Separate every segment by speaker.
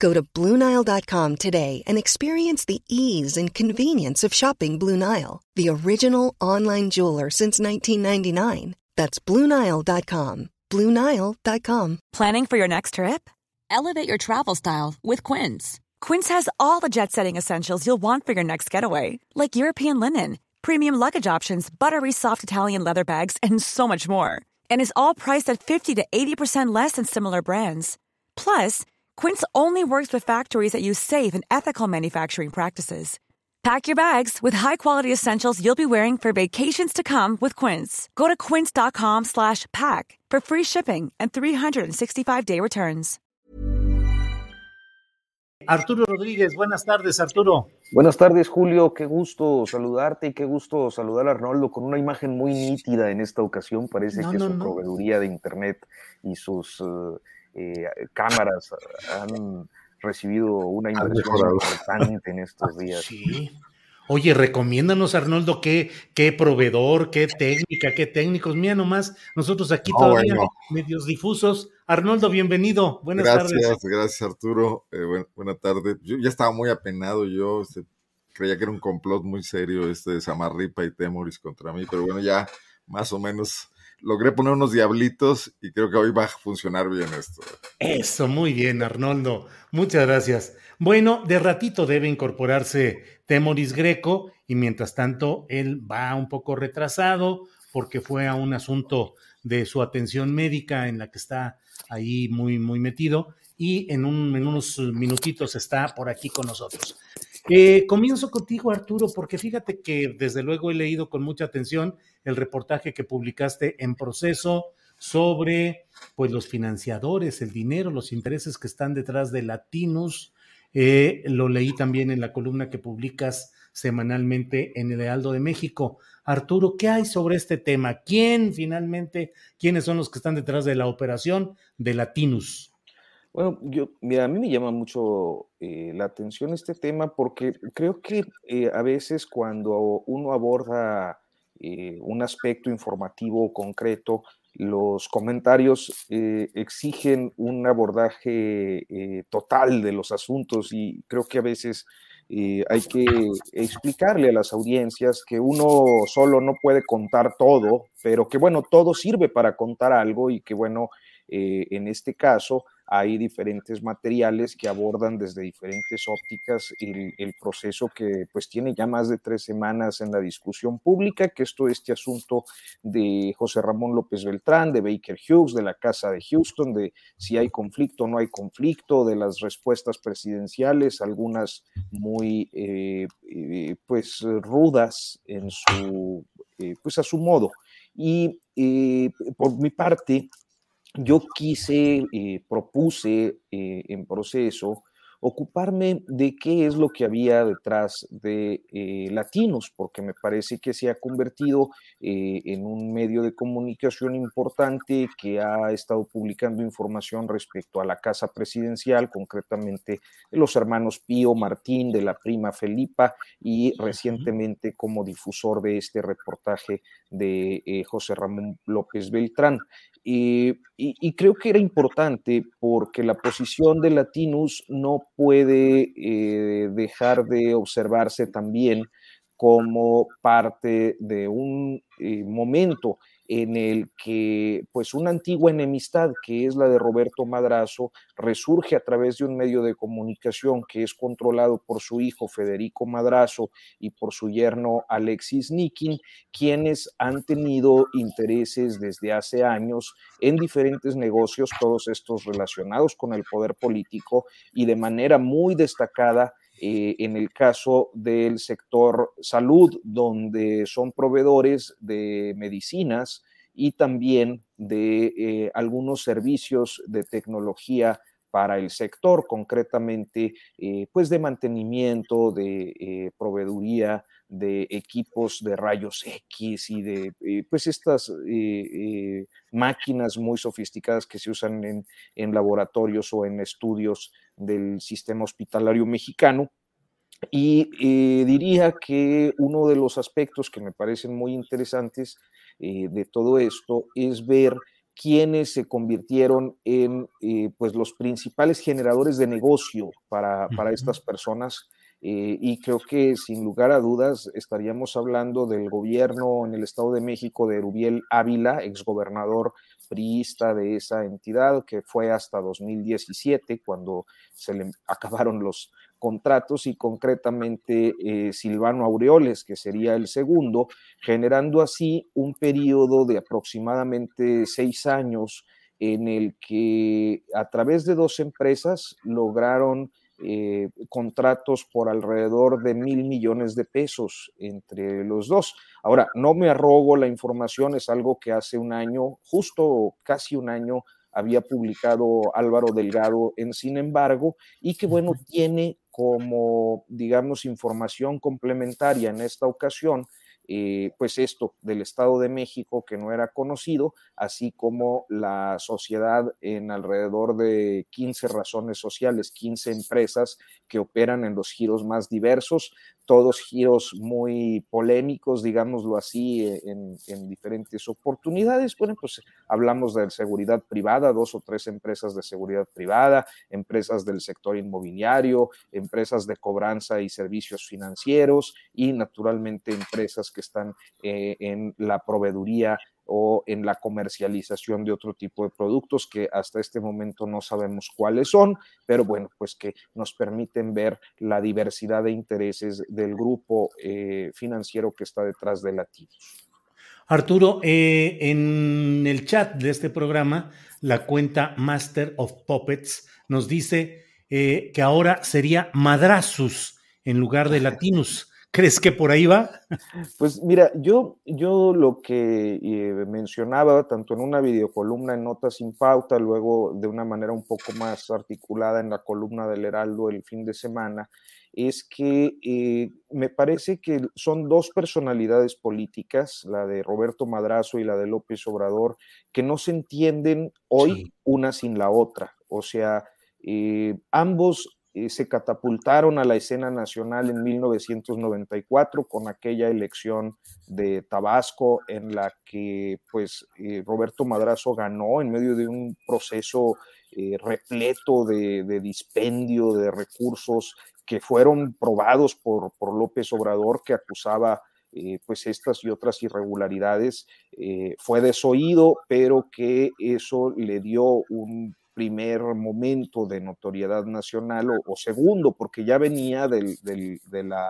Speaker 1: Go to BlueNile.com today and experience the ease and convenience of shopping Blue Nile, the original online jeweler since 1999. That's BlueNile.com. BlueNile.com.
Speaker 2: Planning for your next trip? Elevate your travel style with Quince. Quince has all the jet setting essentials you'll want for your next getaway, like European linen, premium luggage options, buttery soft Italian leather bags, and so much more. And is all priced at 50 to 80% less than similar brands. Plus, Quince only works with factories that use safe and ethical manufacturing practices. Pack your bags with high-quality essentials you'll be wearing for vacations to come with Quince. Go to quince.com/pack for free shipping and 365-day returns.
Speaker 3: Arturo Rodríguez, buenas tardes, Arturo.
Speaker 4: Buenas tardes, Julio. Qué gusto saludarte y qué gusto saludar a Arnoldo con una imagen muy nítida en esta ocasión. Parece
Speaker 3: No,
Speaker 4: que
Speaker 3: no,
Speaker 4: su
Speaker 3: no.
Speaker 4: proveeduría de internet y sus eh, eh, cámaras han recibido una inversión importante en estos días.
Speaker 3: Sí. Oye, recomiéndanos, Arnoldo, qué, qué proveedor, qué técnica, qué técnicos. Mira nomás, nosotros aquí
Speaker 5: No,
Speaker 3: todavía
Speaker 5: bueno.
Speaker 3: medios difusos. Arnoldo, bienvenido. Buenas
Speaker 5: gracias,
Speaker 3: tardes.
Speaker 5: gracias Arturo. Eh, buen- buena tarde. Yo ya estaba muy apenado, yo este, creía que era un complot muy serio este de Samarripa y Temoris contra mí, pero bueno, ya más o menos logré poner unos diablitos y creo que hoy va a funcionar bien esto.
Speaker 3: Eso, muy bien, Arnoldo. Muchas gracias. Bueno, de ratito debe incorporarse Temoris Greco y mientras tanto él va un poco retrasado porque fue a un asunto de su atención médica en la que está ahí muy, muy metido y en, un, en unos minutitos está por aquí con nosotros. Eh, comienzo contigo, Arturo, porque fíjate que desde luego he leído con mucha atención el reportaje que publicaste en proceso sobre pues los financiadores, el dinero, los intereses que están detrás de Latinus. Eh, lo leí también en la columna que publicas semanalmente en el Heraldo de México. Arturo, ¿qué hay sobre este tema? ¿Quién finalmente, quiénes son los que están detrás de la operación de Latinus?
Speaker 4: Bueno, yo, mira, a mí me llama mucho eh, la atención este tema porque creo que eh, a veces cuando uno aborda eh, un aspecto informativo concreto, los comentarios exigen un abordaje total de los asuntos y creo que a veces hay que explicarle a las audiencias que uno solo no puede contar todo, pero que bueno, todo sirve para contar algo y que bueno, en este caso hay diferentes materiales que abordan desde diferentes ópticas el, proceso que pues tiene ya más de tres semanas en la discusión pública, que es todo este asunto de José Ramón López Beltrán, de Baker Hughes, de la Casa de Houston, de si hay conflicto o no hay conflicto, de las respuestas presidenciales, algunas muy eh, eh, pues rudas en su, eh, pues a su modo. Y por mi parte, yo quise, eh, propuse eh, en proceso ocuparme de qué es lo que había detrás de eh, Latinos, porque me parece que se ha convertido eh, en un medio de comunicación importante que ha estado publicando información respecto a la casa presidencial, concretamente de los hermanos Pío Martín, de la prima Felipa, y recientemente como difusor de este reportaje de eh, José Ramón López Beltrán. Y, y, creo que era importante porque la posición de Latinus no puede eh, dejar de observarse también como parte de un eh, momento en el que pues una antigua enemistad que es la de Roberto Madrazo resurge a través de un medio de comunicación que es controlado por su hijo Federico Madrazo y por su yerno Alexis Nikin, quienes han tenido intereses desde hace años en diferentes negocios, todos estos relacionados con el poder político y de manera muy destacada eh, en el caso del sector salud, donde son proveedores de medicinas y también de eh, algunos servicios de tecnología para el sector, concretamente pues de mantenimiento, de proveeduría, de equipos de rayos X y de pues estas máquinas muy sofisticadas que se usan en, en laboratorios o en estudios del sistema hospitalario mexicano. Y eh, diría que uno de los aspectos que me parecen muy interesantes eh, de todo esto es ver quiénes se convirtieron en eh, pues los principales generadores de negocio para, para estas personas. y creo que sin lugar a dudas estaríamos hablando del gobierno en el Estado de México de Rubiel Ávila, exgobernador priista de esa entidad, que fue hasta 2017, cuando se le acabaron los, contratos y concretamente eh, Silvano Aureoles, que sería el segundo, generando así un periodo de aproximadamente seis años en el que a través de dos empresas lograron eh, contratos por alrededor de mil millones de pesos entre los dos. Ahora, no me arrogo la información, es algo que hace un año, justo casi un año, había publicado Álvaro Delgado en Sin embargo, y que bueno, tiene como, digamos, información complementaria en esta ocasión, eh, pues esto del Estado de México que no era conocido, así como la sociedad en alrededor de 15 razones sociales, 15 empresas que operan en los giros más diversos, todos giros muy polémicos, digámoslo así, eh, en, diferentes oportunidades. Bueno, pues hablamos de seguridad privada, dos o tres empresas de seguridad privada, empresas del sector inmobiliario, empresas de cobranza y servicios financieros y naturalmente empresas que están eh, en la proveeduría o en la comercialización de otro tipo de productos que hasta este momento no sabemos cuáles son, pero bueno, pues que nos permiten ver la diversidad de intereses del grupo eh, financiero que está detrás de Latinos.
Speaker 3: Arturo, eh, en el chat de este programa, la cuenta Master of Puppets nos dice eh, que ahora sería Madrazus en lugar de Latinus. ¿Crees que por ahí va?
Speaker 4: Pues mira, yo, yo lo que eh, mencionaba, tanto en una videocolumna en Notas sin Pauta, luego de una manera un poco más articulada en la columna del Heraldo el fin de semana, es que eh, me parece que son dos personalidades políticas, la de Roberto Madrazo y la de López Obrador, que no se entienden hoy una sin la otra. O sea, eh, ambos eh, se catapultaron a la escena nacional en 1994 con aquella elección de Tabasco en la que pues eh, Roberto Madrazo ganó en medio de un proceso eh, repleto de, dispendio de recursos que fueron probados por, por López Obrador que acusaba pues estas y otras irregularidades fue desoído, pero que eso le dio un primer momento de notoriedad nacional o, segundo, porque ya venía del, del, de la,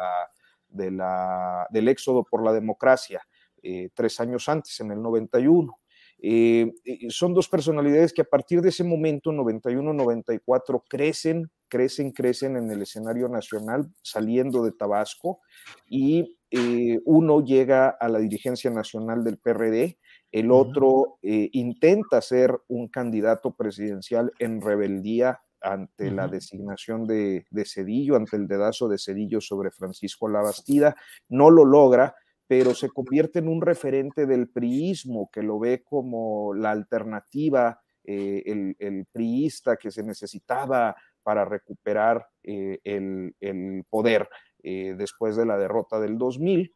Speaker 4: de la, del éxodo por la democracia eh, tres años antes, en el 91. Eh, son dos personalidades que a partir de ese momento, 91-94, crecen, crecen, crecen en el escenario nacional, saliendo de Tabasco, y eh, uno llega a la dirigencia nacional del PRD, el otro eh, intenta ser un candidato presidencial en rebeldía ante la designación de, Cedillo, ante el dedazo de Cedillo sobre Francisco Labastida, no lo logra, pero se convierte en un referente del priismo, que lo ve como la alternativa, eh, el, priista que se necesitaba para recuperar eh, el, el, poder después de la derrota del 2000.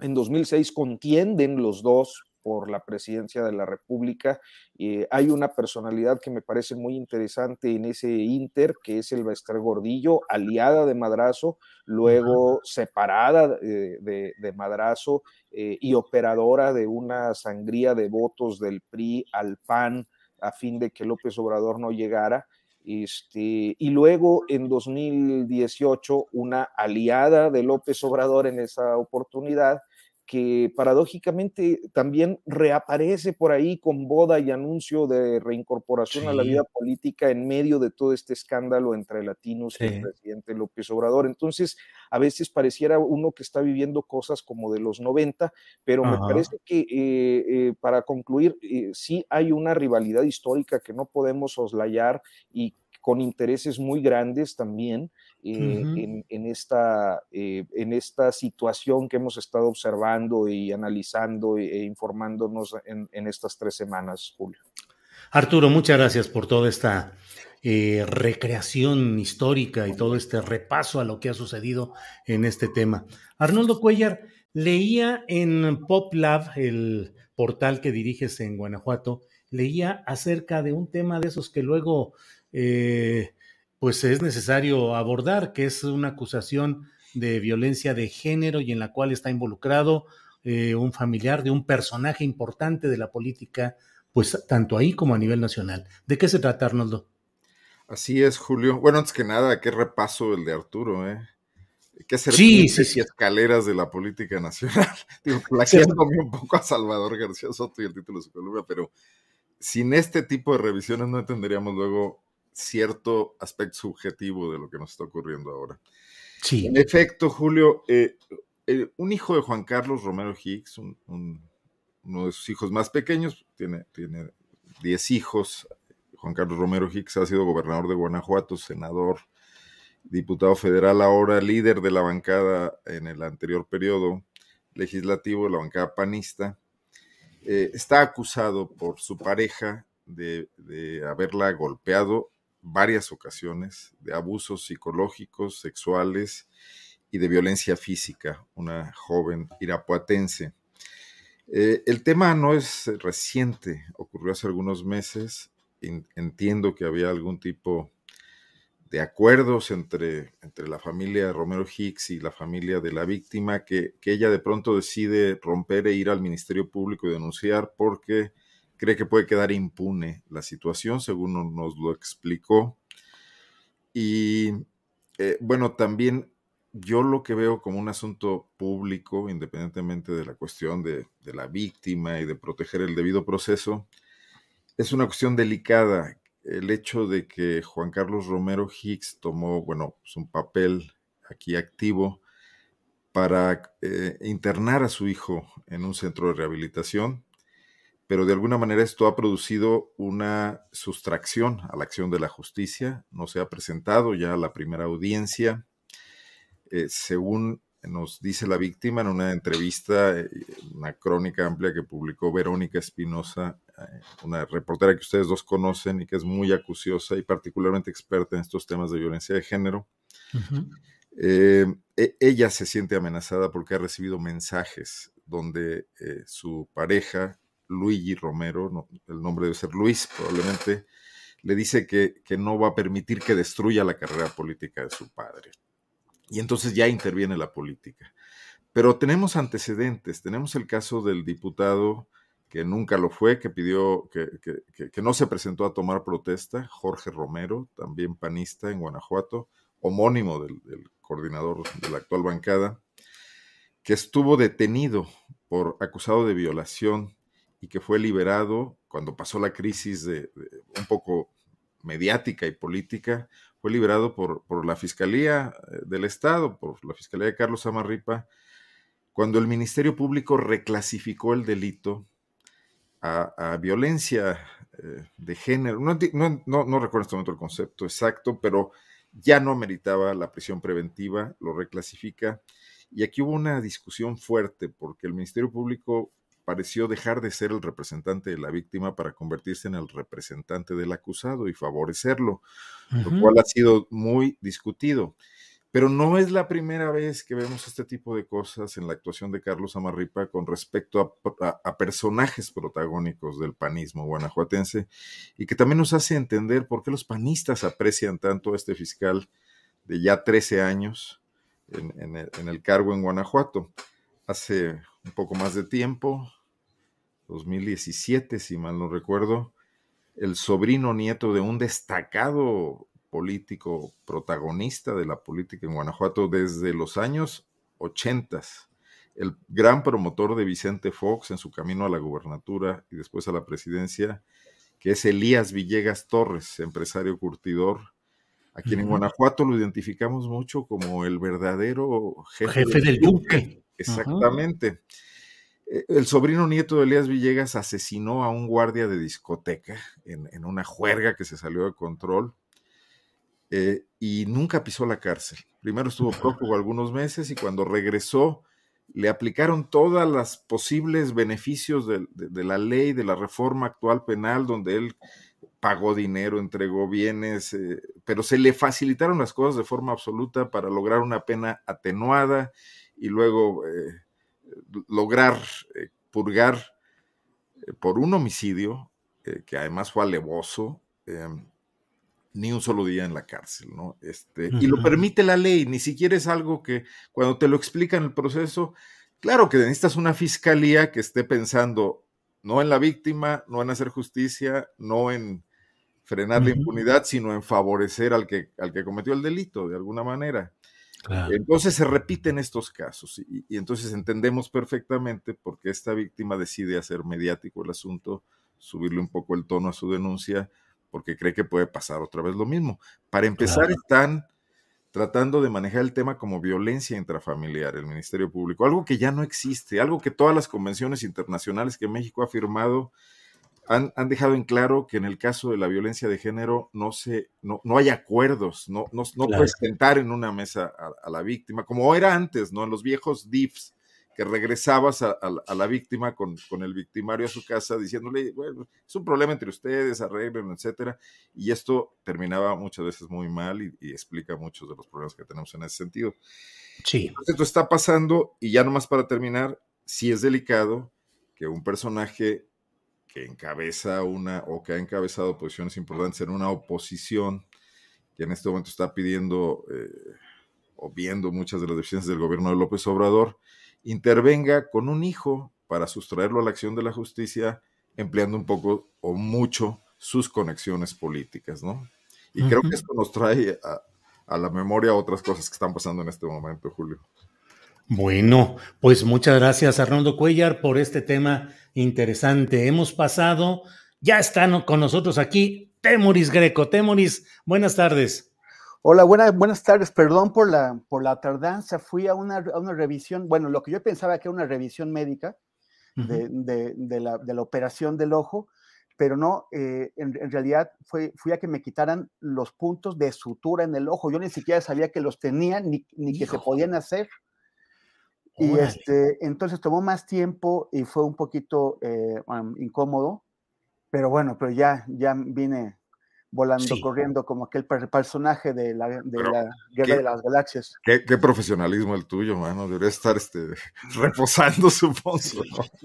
Speaker 4: En 2006 contienden los dos por la presidencia de la República. Eh, hay una personalidad que me parece muy interesante en ese Inter, que es el Bester Gordillo, aliada de Madrazo, luego separada eh, de, Madrazo eh, y operadora de una sangría de votos del PRI al PAN a fin de que López Obrador no llegara. Este, y luego en 2018 una aliada de López Obrador en esa oportunidad que paradójicamente también reaparece por ahí con boda y anuncio de reincorporación a la vida política en medio de todo este escándalo entre latinos y el presidente López Obrador. Entonces, a veces pareciera uno que está viviendo cosas como de los 90, pero me parece que eh, eh, para concluir, eh, sí hay una rivalidad histórica que no podemos soslayar y con intereses muy grandes también en, esta, en esta situación que hemos estado observando y analizando e, e informándonos en, en estas tres semanas, Julio.
Speaker 3: Arturo, muchas gracias por toda esta eh, recreación histórica y todo este repaso a lo que ha sucedido en este tema. Arnoldo Cuellar, leía en PopLab, el portal que diriges en Guanajuato, leía acerca de un tema de esos que luego eh, pues es necesario abordar, que es una acusación de violencia de género y en la cual está involucrado eh, un familiar de un personaje importante de la política, pues tanto ahí como a nivel nacional. ¿De qué se trata, Arnoldo?
Speaker 5: Así es, Julio. Bueno, antes que nada, qué repaso el de Arturo, ¿eh? Qué serpientes y escaleras de la política nacional. Digo, plagiándome un poco a Salvador García Soto y el título de su columna, pero sin este tipo de revisiones no entenderíamos luego cierto aspecto subjetivo de lo que nos está ocurriendo ahora. Sí. En efecto, Julio, eh, eh, un hijo de Juan Carlos Romero Hicks, uno de sus hijos más pequeños, tiene, tiene 10 hijos, Juan Carlos Romero Hicks ha sido gobernador de Guanajuato, senador, diputado federal, ahora líder de la bancada en el anterior periodo legislativo, la bancada panista. Eh, está acusado por su pareja de, haberla golpeado varias ocasiones, de abusos psicológicos, sexuales y de violencia física, una joven irapuatense. Eh, el tema no es reciente, ocurrió hace algunos meses entiendo que había algún tipo de acuerdos entre, entre la familia Romero Hicks y la familia de la víctima, que, ella de pronto decide romper e ir al Ministerio Público y denunciar porque cree que puede quedar impune la situación, según nos lo explicó. Y eh, bueno, también yo lo que veo como un asunto público, independientemente de la cuestión de, la víctima y de proteger el debido proceso, es una cuestión delicada el hecho de que Juan Carlos Romero Hicks tomó, bueno, pues, un papel aquí activo para eh, internar a su hijo en un centro de rehabilitación, pero de alguna manera esto ha producido una sustracción a la acción de la justicia. No se ha presentado ya la primera audiencia. Eh, según nos dice la víctima en una entrevista, eh, una crónica amplia que publicó Verónica Espinosa eh, una reportera que ustedes dos conocen y que es muy acuciosa y particularmente experta en estos temas de violencia de género. Eh, e, ella se siente amenazada porque ha recibido mensajes donde eh, su pareja, Luigi Romero, el nombre debe ser Luis probablemente, le dice que, que no va a permitir que destruya la carrera política de su padre. Y entonces ya interviene la política. Pero tenemos antecedentes, tenemos el caso del diputado que nunca lo fue, que pidió, que, que, no se presentó a tomar protesta, Jorge Romero, también panista en Guanajuato, homónimo del, coordinador de la actual bancada, que estuvo detenido por acusado de violación y que fue liberado cuando pasó la crisis de, un poco mediática y política, fue liberado por, por, la Fiscalía eh, del Estado, por la Fiscalía de Carlos Amarripa, cuando el Ministerio Público reclasificó el delito a, violencia eh, de género. No, no, recuerdo en este momento el concepto exacto, pero ya no meritaba la prisión preventiva, lo reclasifica. Y aquí hubo una discusión fuerte porque el Ministerio Público pareció dejar de ser el representante de la víctima para convertirse en el representante del acusado y favorecerlo, lo cual ha sido muy discutido. Pero no es la primera vez que vemos este tipo de cosas en la actuación de Carlos Amarripa con respecto a, personajes protagónicos del panismo guanajuatense y que también nos hace entender por qué los panistas aprecian tanto a este fiscal de ya 13 años en, el, en el cargo en Guanajuato. Hace un poco más de tiempo, 2017, si mal no recuerdo, el sobrino nieto de un destacado político protagonista de la política en Guanajuato desde los años 80, el gran promotor de Vicente Fox en su camino a la gubernatura y después a la presidencia, que es Elías Villegas Torres, empresario curtidor, a quien en Guanajuato lo identificamos mucho como el verdadero
Speaker 3: jefe, del, duque.
Speaker 5: Exactamente. E, el sobrino nieto de Elías Villegas asesinó a un guardia de discoteca en, en, una juerga que se salió de control eh, y nunca pisó la cárcel. Primero estuvo prófugo algunos meses y cuando regresó le aplicaron todas las posibles beneficios de, la ley, de la reforma actual penal, donde él pagó dinero, entregó bienes, eh, pero se le facilitaron las cosas de forma absoluta para lograr una pena atenuada y luego eh, lograr eh, purgar por un homicidio, que además fue alevoso, ni un solo día en la cárcel, ¿no? Este, Y lo permite la ley, ni siquiera es algo que cuando te lo explican el proceso, claro que necesitas una fiscalía que esté pensando no en la víctima, no en hacer justicia, no en frenar la impunidad, sino en favorecer al que, al que cometió el delito, de alguna manera. Entonces se repiten estos casos y, y, entonces entendemos perfectamente por qué esta víctima decide hacer mediático el asunto, subirle un poco el tono a su denuncia, porque cree que puede pasar otra vez lo mismo. Para empezar, están tratando de manejar el tema como violencia intrafamiliar, el Ministerio Público, algo que ya no existe, algo que todas las convenciones internacionales que México ha firmado han, dejado en claro que en el caso de la violencia de género no, se, no, no hay acuerdos, no, no, no puedes sentar en una mesa a, a, la víctima, como era antes, ¿no? En los viejos DIFs, que regresabas a, la víctima con, el victimario a su casa diciéndole, bueno, es un problema entre ustedes, arreglen, etcétera. Y esto terminaba muchas veces muy mal y, explica muchos de los problemas que tenemos en ese sentido.
Speaker 3: Sí.
Speaker 5: esto está pasando y ya nomás para terminar, sí es delicado que un personaje que encabeza una o que ha encabezado posiciones importantes en una oposición que en este momento está pidiendo eh, o viendo muchas de las decisiones del gobierno de López Obrador, intervenga con un hijo para sustraerlo a la acción de la justicia, empleando un poco o mucho sus conexiones políticas, ¿no? Y creo que esto nos trae a, la memoria otras cosas que están pasando en este momento, Julio.
Speaker 3: Bueno, pues muchas gracias Arnoldo Cuellar por este tema interesante. Hemos pasado, ya están con nosotros aquí Temoris Greco. Temoris, buenas tardes.
Speaker 6: Hola, buenas, buenas tardes. Perdón por la, por la tardanza. Fui a una, revisión, bueno, lo que yo pensaba que era una revisión médica de, la, operación del ojo, pero no, eh, en, realidad fue, fui a que me quitaran los puntos de sutura en el ojo. Yo ni siquiera sabía que los tenía ni, que se podían hacer. Y este, entonces tomó más tiempo y fue un poquito eh, incómodo, pero bueno, pero ya, ya vine volando, corriendo, como aquel personaje de la, Guerra de las Galaxias.
Speaker 5: Qué, profesionalismo el tuyo, mano. Debería estar este, reposando, supongo.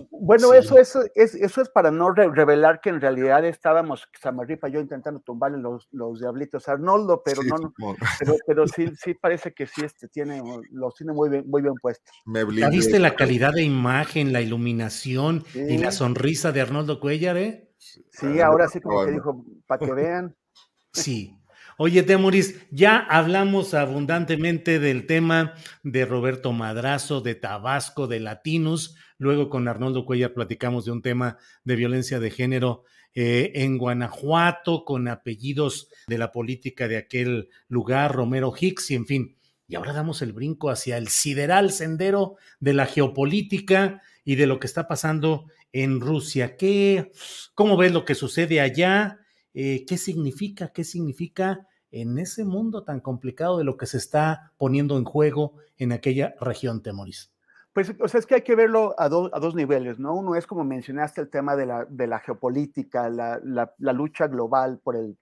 Speaker 6: Bueno, eso, eso, es, eso es para no revelar que en realidad estábamos, Samarripa y yo, intentando tumbarle los, los diablitos a Arnoldo, pero no, no pero, pero, sí, sí parece que sí este, tiene, los tiene muy bien, muy bien puestos.
Speaker 3: ¿Ya viste la calidad de imagen, la iluminación y la sonrisa de Arnoldo Cuellar, eh?
Speaker 6: Sí, ahora sí como que dijo, para que vean.
Speaker 3: Sí. Oye, Temoris, ya hablamos abundantemente del tema de Roberto Madrazo, de Tabasco, de Latinos. Luego con Arnoldo Cuellar platicamos de un tema de violencia de género eh, en Guanajuato, con apellidos de la política de aquel lugar, Romero Hicks, y en fin. Y ahora damos el brinco hacia el sideral sendero de la geopolítica y de lo que está pasando en Rusia. ¿Qué, ¿Cómo ves lo que sucede allá? Eh, ¿Qué significa? ¿Qué significa en ese mundo tan complicado de lo que se está poniendo en juego en aquella región, Temoris?
Speaker 6: Pues, o sea, es que hay que verlo a, dos niveles, ¿no? Uno es, como mencionaste, el tema de la, la geopolítica, la, lucha global por el,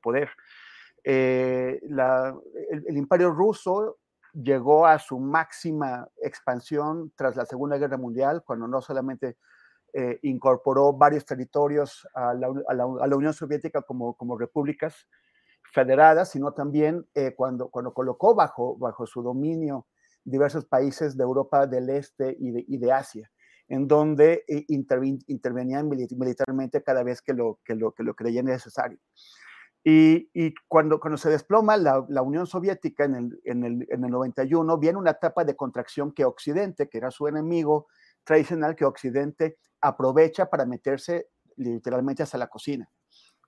Speaker 6: poder. Eh, el, imperio ruso llegó a su máxima expansión tras la Segunda Guerra Mundial, cuando no solamente eh, incorporó varios territorios a la, Unión Soviética como, repúblicas federadas, sino también eh, cuando, colocó bajo, su dominio diversos países de Europa del Este y de, Asia, en donde eh, intervenían militarmente cada vez que lo, que que lo creían necesario. Y, y, cuando, cuando se desploma la, la Unión Soviética en el, en, el, en el 91, viene una etapa de contracción que Occidente, que era su enemigo tradicional, que Occidente aprovecha para meterse literalmente hasta la cocina.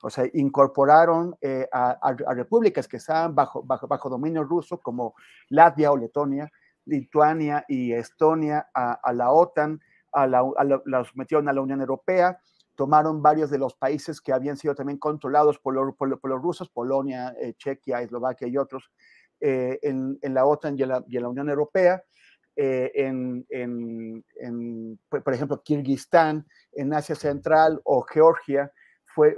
Speaker 6: O sea, incorporaron eh, a, a, repúblicas que estaban bajo, bajo, bajo, dominio ruso, como Latvia o Letonia, Lituania y Estonia, a, a la OTAN, a la, los metieron a la Unión Europea, tomaron varios de los países que habían sido también controlados por, los rusos, Polonia, Chequia, Eslovaquia y otros, en, la OTAN y en la, Unión Europea. En, por ejemplo, Kirguistán, en Asia Central o Georgia,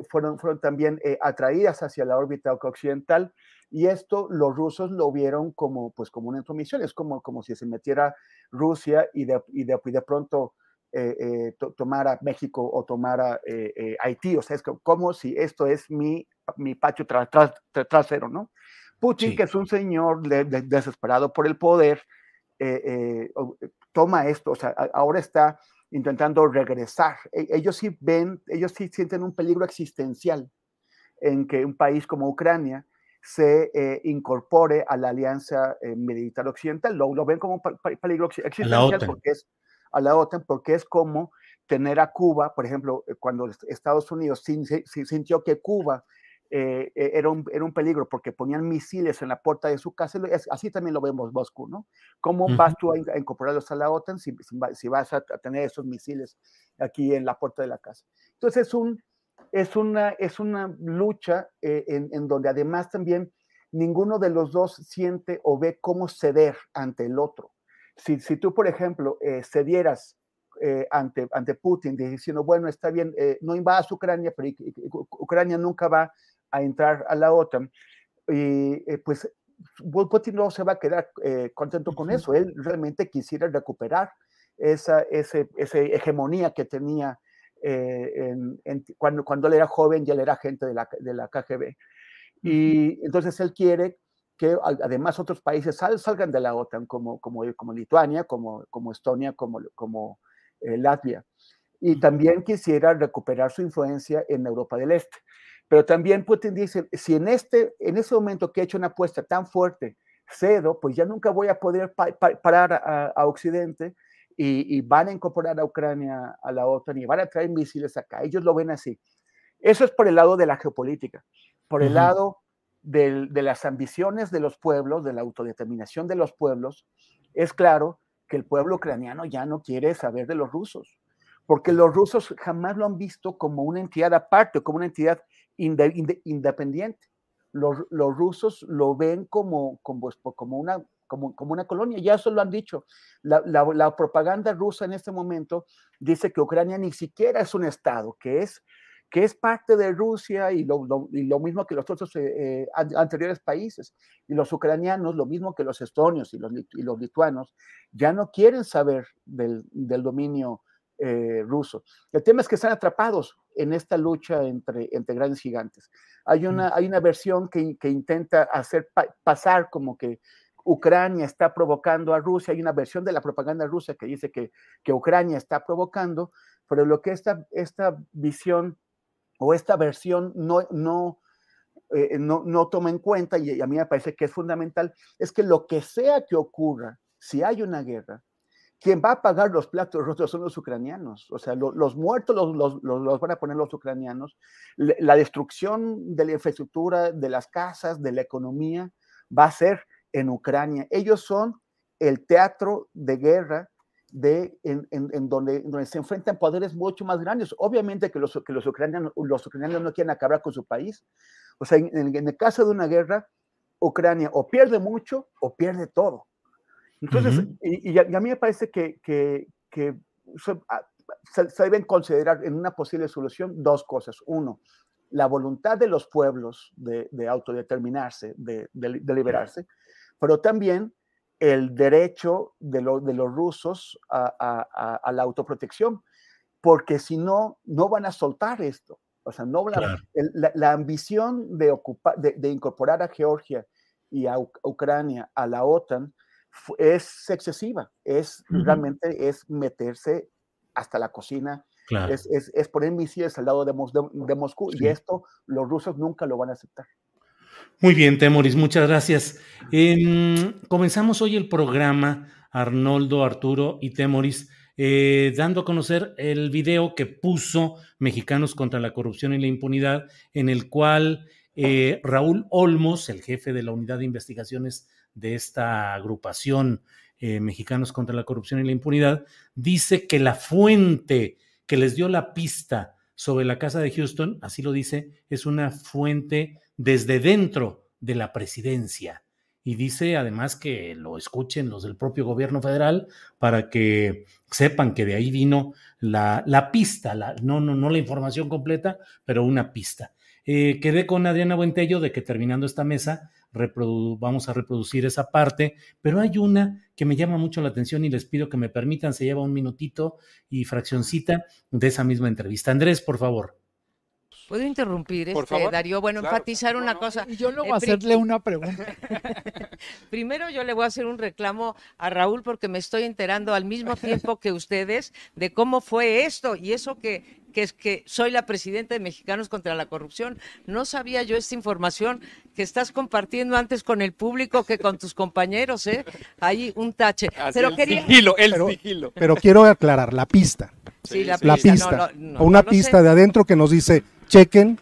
Speaker 6: fueron, fueron también atraídas hacia la órbita occidental y esto los rusos lo vieron como, pues, como una intromisión, es como, como si se metiera Rusia y de, y de, y de pronto eh, eh, tomara México o tomara eh, Haití, o sea, es como si esto es mi, mi patio trasero, ¿no? Putin, que es un señor desesperado por el poder, toma esto, o sea, ahora está intentando regresar. E, ellos sí ven, ellos sí sienten un peligro existencial en que un país como Ucrania se eh, incorpore a la Alianza eh, Militar Occidental. Lo, lo ven como peligro existencial porque es a la OTAN, porque es como tener a Cuba, por ejemplo, eh, cuando Estados Unidos sintió que Cuba era, un, era, un, peligro porque ponían misiles en la puerta de su casa, así también lo vemos Moscú, ¿no? ¿Cómo vas tú a, incorporarlos a la OTAN si, si vas a, tener esos misiles aquí en la puerta de la casa? Entonces es un, es una, es una lucha eh, en, donde además también ninguno de los dos siente o ve cómo ceder ante el otro. Si, si tú, por ejemplo, eh, cedieras eh, ante, ante Putin diciendo, bueno, está bien, no invadas Ucrania, pero Ucrania nunca va a entrar a la OTAN, y pues Putin no se va a quedar contento con eso. Él realmente quisiera recuperar esa, esa hegemonía que tenía eh, cuando, cuando él era joven ya él era agente de la, de la KGB. Y entonces él quiere que además otros países salgan de la OTAN, como, como, como Lituania, como, como Estonia, como, como eh, Latvia. Y también quisiera recuperar su influencia en Europa del Este. Pero también Putin dice, si en, este, en ese momento que he hecho una apuesta tan fuerte, cedo, pues ya nunca voy a poder parar a, a Occidente y, van a incorporar a Ucrania a la OTAN y van a traer misiles acá. Ellos lo ven así. Eso es por el lado de la geopolítica, por el lado de las ambiciones de los pueblos, de la autodeterminación de los pueblos. Es claro que el pueblo ucraniano ya no quiere saber de los rusos, porque los rusos jamás lo han visto como una entidad aparte, como una entidad independiente. Los, los, rusos lo ven como, como, como una como, una colonia. Ya eso lo han dicho. La, propaganda rusa en este momento dice que Ucrania ni siquiera es un Estado, que es, que es parte de Rusia y lo, mismo que los otros eh, eh, anteriores países. Y los ucranianos, lo mismo que los estonios y los, y los lituanos, ya no quieren saber del, dominio eh, ruso. El tema es que están atrapados en esta lucha entre, entre grandes gigantes. Hay una, hay una versión que, que intenta hacer pasar como que Ucrania está provocando a Rusia, hay una versión de la propaganda rusa que dice que, que Ucrania está provocando, pero lo que esta, esta visión o esta versión no, no, eh, no, no toma en cuenta, y a mí me parece que es fundamental, es que lo que sea que ocurra, si hay una guerra, quien va a pagar los platos rotos son los ucranianos. O sea, los muertos los, los, los, van a poner los ucranianos. La destrucción de la infraestructura, de las casas, de la economía, va a ser en Ucrania. Ellos son el teatro de guerra de, en, en, donde, donde, se enfrentan poderes mucho más grandes. Obviamente que los, que los, ucranianos, los ucranianos no quieren acabar con su país. O sea, en, el caso de una guerra, Ucrania o pierde mucho o pierde todo. Entonces, y, a, mí me parece que, que, que ah, se, deben considerar en una posible solución dos cosas. Uno, la voluntad de los pueblos de, de autodeterminarse, de, de liberarse pero también el derecho de, de los rusos a, la autoprotección, porque si no, no van a soltar esto. O sea, no la, ambición de, de, incorporar a Georgia y a Ucrania a la OTAN es excesiva, es realmente es meterse hasta la cocina, es, es, poner misiles al lado de, de, Moscú y esto los rusos nunca lo van a aceptar.
Speaker 3: Muy bien, Temoris, muchas gracias. Em, comenzamos hoy el programa, Arnoldo, Arturo y Temoris, eh, dando a conocer el video que puso Mexicanos contra la Corrupción y la Impunidad, en el cual eh, Raúl Olmos, el jefe de la unidad de investigaciones de esta agrupación eh, Mexicanos contra la Corrupción y la Impunidad, dice que la fuente que les dio la pista sobre la casa de Houston, así lo dice, es una fuente desde dentro de la presidencia. Y dice además que lo escuchen los del propio gobierno federal para que sepan que de ahí vino la, la pista, la, no, no, no la información completa, pero una pista. Eh, quedé con Adriana Buentello de que terminando esta mesa vamos a reproducir esa parte, pero hay una que me llama mucho la atención y les pido que me permitan, se lleva un minutito y fraccioncita de esa misma entrevista. Andrés, por favor.
Speaker 7: ¿Puedo interrumpir, este, Darío? Bueno, enfatizar una cosa.
Speaker 8: Y yo no voy a hacerle una pregunta.
Speaker 7: Primero yo le voy a hacer un reclamo a Raúl porque me estoy enterando al mismo tiempo que ustedes de cómo fue esto y eso que, que es que soy la presidenta de Mexicanos contra la Corrupción. No sabía yo esta información que estás compartiendo antes con el público que con tus compañeros, ¿eh? Hay un tache. pero
Speaker 8: el sigilo, el sigilo. Pero quiero aclarar, la pista.
Speaker 7: Sí, la,
Speaker 8: pista. una pista de adentro que nos dice chequen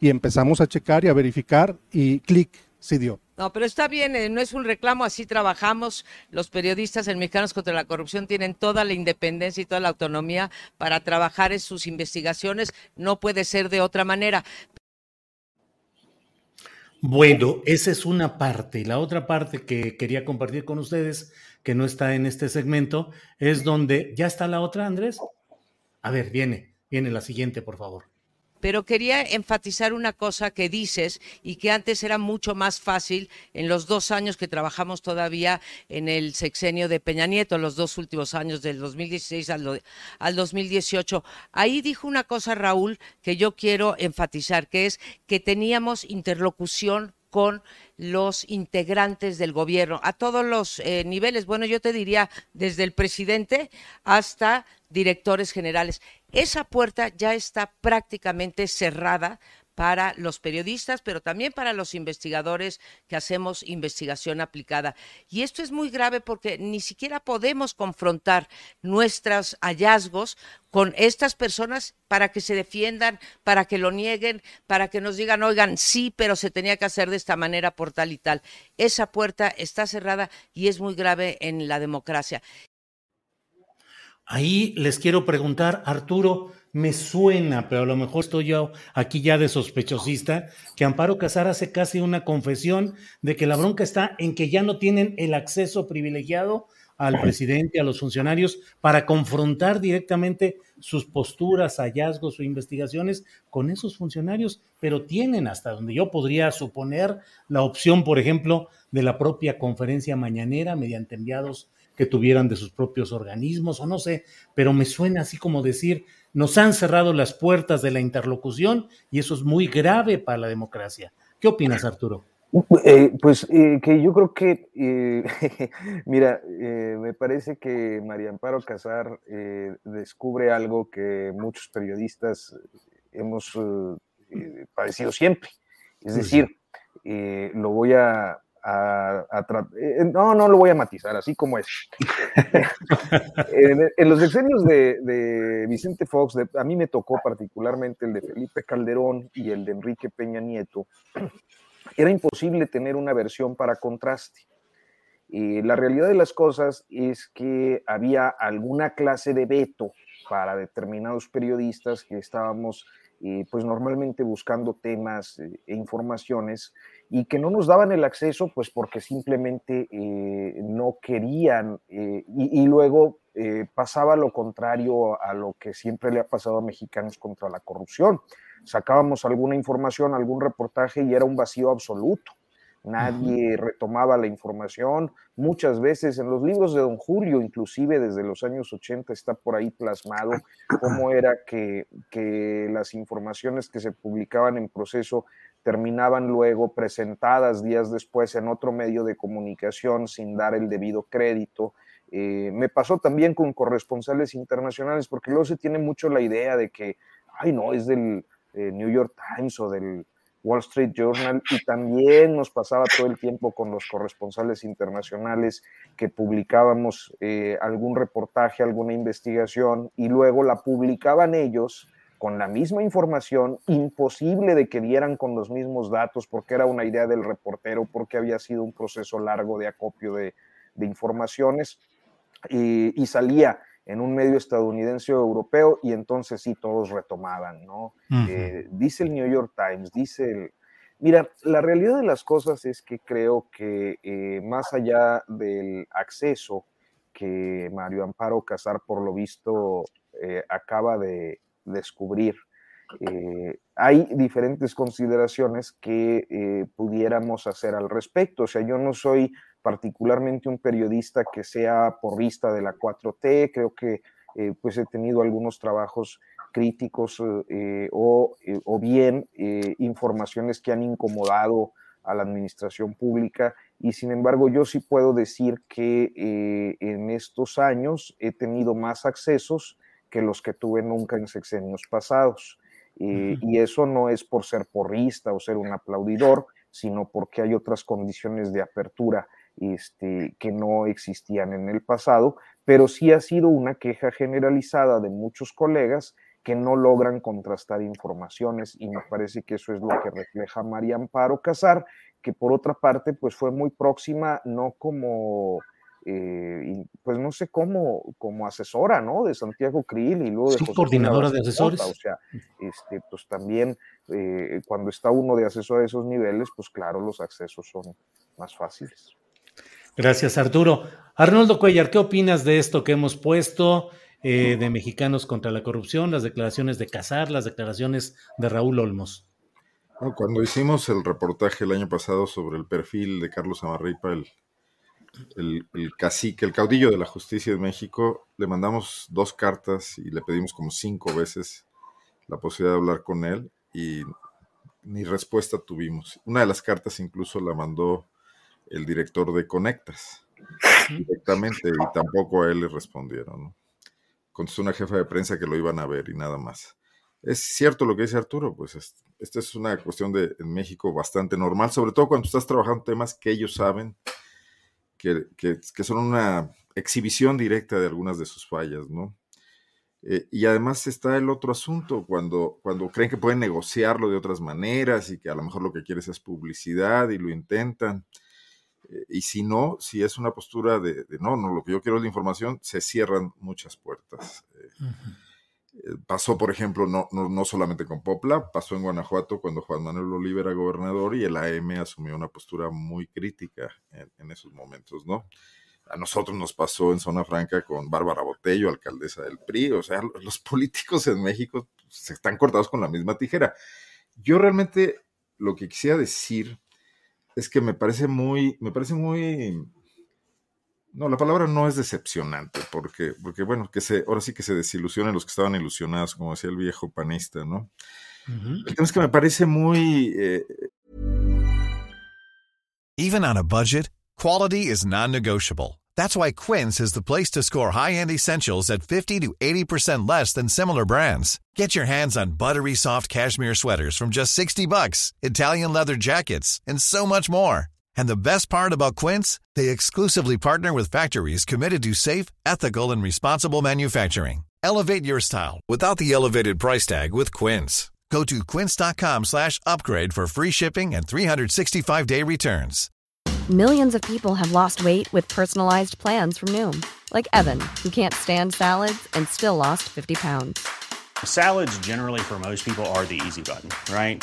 Speaker 8: y empezamos a checar y a verificar y clic, si dio.
Speaker 7: No, pero está bien, eh, no es un reclamo, así trabajamos. Los periodistas en Mexicanos contra la Corrupción tienen toda la independencia y toda la autonomía para trabajar en sus investigaciones. No puede ser de otra manera.
Speaker 3: Bueno, esa es una parte. La otra parte que quería compartir con ustedes, que no está en este segmento, es donde. ¿Ya está la otra, Andrés? A ver, viene, viene la siguiente, por favor
Speaker 7: pero quería enfatizar una cosa que dices y que antes era mucho más fácil en los dos años que trabajamos todavía en el sexenio de Peña Nieto, los dos últimos años del 2016 al, al 2018. Ahí dijo una cosa Raúl que yo quiero enfatizar, que es que teníamos interlocución con los integrantes del gobierno a todos los eh, niveles. Bueno, yo te diría desde el presidente hasta directores generales. Esa puerta ya está prácticamente cerrada para los periodistas, pero también para los investigadores que hacemos investigación aplicada. Y esto es muy grave porque ni siquiera podemos confrontar nuestros hallazgos con estas personas para que se defiendan, para que lo nieguen, para que nos digan, oigan, sí, pero se tenía que hacer de esta manera por tal y tal. Esa puerta está cerrada y es muy grave en la democracia.
Speaker 3: Ahí les quiero preguntar, Arturo, me suena, pero a lo mejor estoy yo aquí ya de sospechosista, que Amparo Casar hace casi una confesión de que la bronca está en que ya no tienen el acceso privilegiado al presidente, a los funcionarios, para confrontar directamente sus posturas, hallazgos o investigaciones con esos funcionarios, pero tienen hasta donde yo podría suponer la opción, por ejemplo, de la propia conferencia mañanera mediante enviados que tuvieran de sus propios organismos o no sé, pero me suena así como decir, nos han cerrado las puertas de la interlocución y eso es muy grave para la democracia. ¿Qué opinas, Arturo?
Speaker 4: Eh, pues eh, que yo creo que, eh, mira, me parece que María Amparo Casar descubre algo que muchos periodistas hemos padecido siempre. Es decir, lo voy a, eh, no, no lo voy a matizar, así como es. en, los decenios de, Vicente Fox, a mí me tocó particularmente el de Felipe Calderón y el de Enrique Peña Nieto, era imposible tener una versión para contraste. y la realidad de las cosas es que había alguna clase de veto para determinados periodistas que estábamos eh, pues normalmente buscando temas eh, e informaciones y que no nos daban el acceso pues porque simplemente eh, no querían y, luego pasaba lo contrario a lo que siempre le ha pasado a mexicanos contra la corrupción. Sacábamos alguna información, algún reportaje y era un vacío absoluto nadie retomaba la información. Muchas veces en los libros de Don Julio, inclusive desde los años 80, está por ahí plasmado cómo era que, las informaciones que se publicaban en proceso terminaban luego presentadas días después en otro medio de comunicación sin dar el debido crédito. Eh, me pasó también con corresponsales internacionales, porque luego se tiene mucho la idea de que, ay, no, es del eh, New York Times o del Wall Street Journal y también nos pasaba todo el tiempo con los corresponsales internacionales que publicábamos eh, algún reportaje, alguna investigación y luego la publicaban ellos con la misma información, imposible de que dieran con los mismos datos porque era una idea del reportero, porque había sido un proceso largo de acopio de, informaciones y salía en un medio estadounidense o europeo y entonces sí todos retomaban, ¿no? Eh, dice el New York Times, dice el... Mira, la realidad de las cosas es que creo que eh, más allá del acceso que Mario Amparo Casar, por lo visto, eh, acaba de descubrir, hay diferentes consideraciones que pudiéramos hacer al respecto. O sea, yo no soy particularmente un periodista que sea porrista de la 4T, creo que eh, pues he tenido algunos trabajos críticos eh, o, eh, o, bien informaciones que han incomodado a la administración pública. Y sin embargo yo sí puedo decir que en estos años he tenido más accesos que los que tuve nunca en sexenios pasados. Y eso no es por ser porrista o ser un aplaudidor, sino porque hay otras condiciones de apertura este, que no existían en el pasado, pero sí ha sido una queja generalizada de muchos colegas que no logran contrastar informaciones y me parece que eso es lo que refleja María Amparo Casar, que por otra parte pues fue muy próxima, no como, eh, pues no sé cómo, como asesora, ¿no? De Santiago Krill y luego de...
Speaker 3: Sí, coordinadora de asesores.
Speaker 4: O sea, este, pues también eh, cuando está uno de asesor a esos niveles, pues claro, los accesos son más fáciles.
Speaker 3: Gracias, Arturo. Arnoldo Cuellar, ¿qué opinas de esto que hemos puesto eh, de Mexicanos contra la Corrupción, las declaraciones de Casar, las declaraciones de Raúl Olmos?
Speaker 5: cuando hicimos el reportaje el año pasado sobre el perfil de Carlos Amarripa, el, el, cacique, el caudillo de la justicia de México, le mandamos dos cartas y le pedimos como cinco veces la posibilidad de hablar con él y ni respuesta tuvimos. Una de las cartas incluso la mandó el director de Conectas directamente y tampoco a él le respondieron. ¿no? Contestó una jefa de prensa que lo iban a ver y nada más. Es cierto lo que dice Arturo, pues esta es una cuestión de en México bastante normal, sobre todo cuando estás trabajando temas que ellos saben que, son una exhibición directa de algunas de sus fallas, ¿no? Eh, y además está el otro asunto, cuando, cuando creen que pueden negociarlo de otras maneras y que a lo mejor lo que quieres es publicidad y lo intentan y si no, si es una postura de, no, no, lo que yo quiero es la información, se cierran muchas puertas. Eh, eh, pasó, por ejemplo, no, no, solamente con Popla, pasó en Guanajuato cuando Juan Manuel Oliva era gobernador y el AM asumió una postura muy crítica en, esos momentos, ¿no? A nosotros nos pasó en Zona Franca con Bárbara Botello, alcaldesa del PRI, o sea, los políticos en México se están cortados con la misma tijera. Yo realmente lo que quisiera decir es que me parece muy, me parece muy, no, la palabra no es decepcionante, porque, porque bueno, que se, ahora sí que se desilusionen los que estaban ilusionados, como decía el viejo panista, ¿no? El tema es que me parece muy... Eh...
Speaker 9: Even on a budget, quality is non-negotiable. That's why Quince is the place to score high-end essentials at 50 to 80% less than similar brands. Get your hands on buttery soft cashmere sweaters from just 60 bucks, Italian leather jackets, and so much more. And the best part about Quince, they exclusively partner with factories committed to safe, ethical, and responsible manufacturing. Elevate your style without the elevated price tag with Quince. Go to quince.com slash upgrade for free shipping and 365-day returns.
Speaker 10: Millions of people have lost weight with personalized plans from Noom. Like Evan, who can't stand salads and still lost 50 pounds.
Speaker 11: Salads generally for most people are the easy button, right?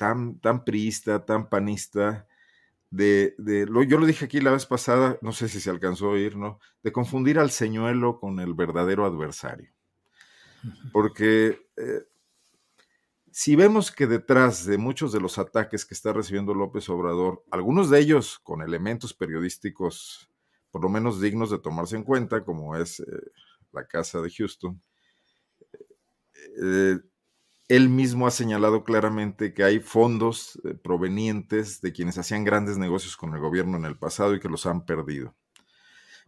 Speaker 5: tan, tan priista, tan panista, de, de lo, yo lo dije aquí la vez pasada, no sé si se alcanzó a oír, ¿no? De confundir al señuelo con el verdadero adversario. Porque eh, si vemos que detrás de muchos de los ataques que está recibiendo López Obrador, algunos de ellos con elementos periodísticos por lo menos dignos de tomarse en cuenta, como es eh, la casa de Houston, eh, él mismo ha señalado claramente que hay fondos eh, provenientes de quienes hacían grandes negocios con el gobierno en el pasado y que los han perdido.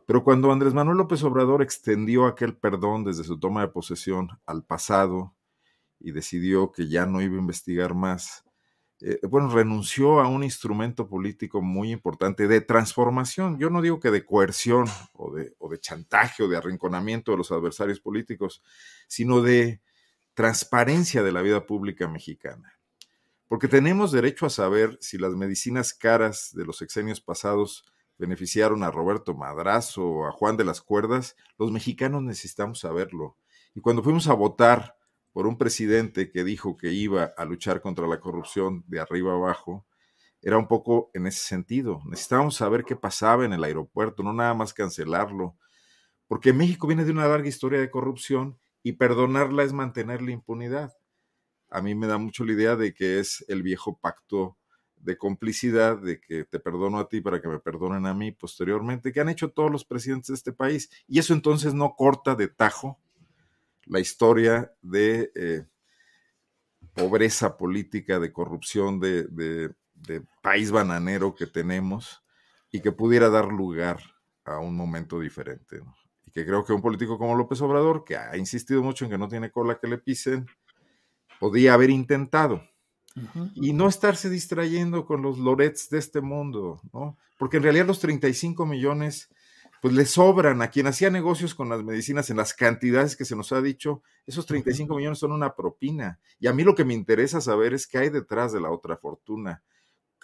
Speaker 5: Pero cuando Andrés Manuel López Obrador extendió aquel perdón desde su toma de posesión al pasado y decidió que ya no iba a investigar más, eh, bueno, renunció a un instrumento político muy importante de transformación. Yo no digo que de coerción o de, o de chantaje o de arrinconamiento de los adversarios políticos, sino de transparencia de la vida pública mexicana. Porque tenemos derecho a saber si las medicinas caras de los sexenios pasados beneficiaron a Roberto Madrazo o a Juan de las Cuerdas, los mexicanos necesitamos saberlo. Y cuando fuimos a votar por un presidente que dijo que iba a luchar contra la corrupción de arriba abajo, era un poco en ese sentido. Necesitábamos saber qué pasaba en el aeropuerto, no nada más cancelarlo, porque México viene de una larga historia de corrupción y perdonarla es mantener la impunidad. A mí me da mucho la idea de que es el viejo pacto de complicidad, de que te perdono a ti para que me perdonen a mí posteriormente, que han hecho todos los presidentes de este país. Y eso entonces no corta de tajo la historia de eh, pobreza política, de corrupción, de, de, país bananero que tenemos y que pudiera dar lugar a un momento diferente. Y que creo que un político como López Obrador, que ha insistido mucho en que no tiene cola que le pisen, podía haber intentado y no estarse distrayendo con los lorets de este mundo, ¿no? Porque en realidad los 35 millones, pues le sobran a quien hacía negocios con las medicinas en las cantidades que se nos ha dicho, esos 35 millones son una propina. Y a mí lo que me interesa saber es qué hay detrás de la otra fortuna,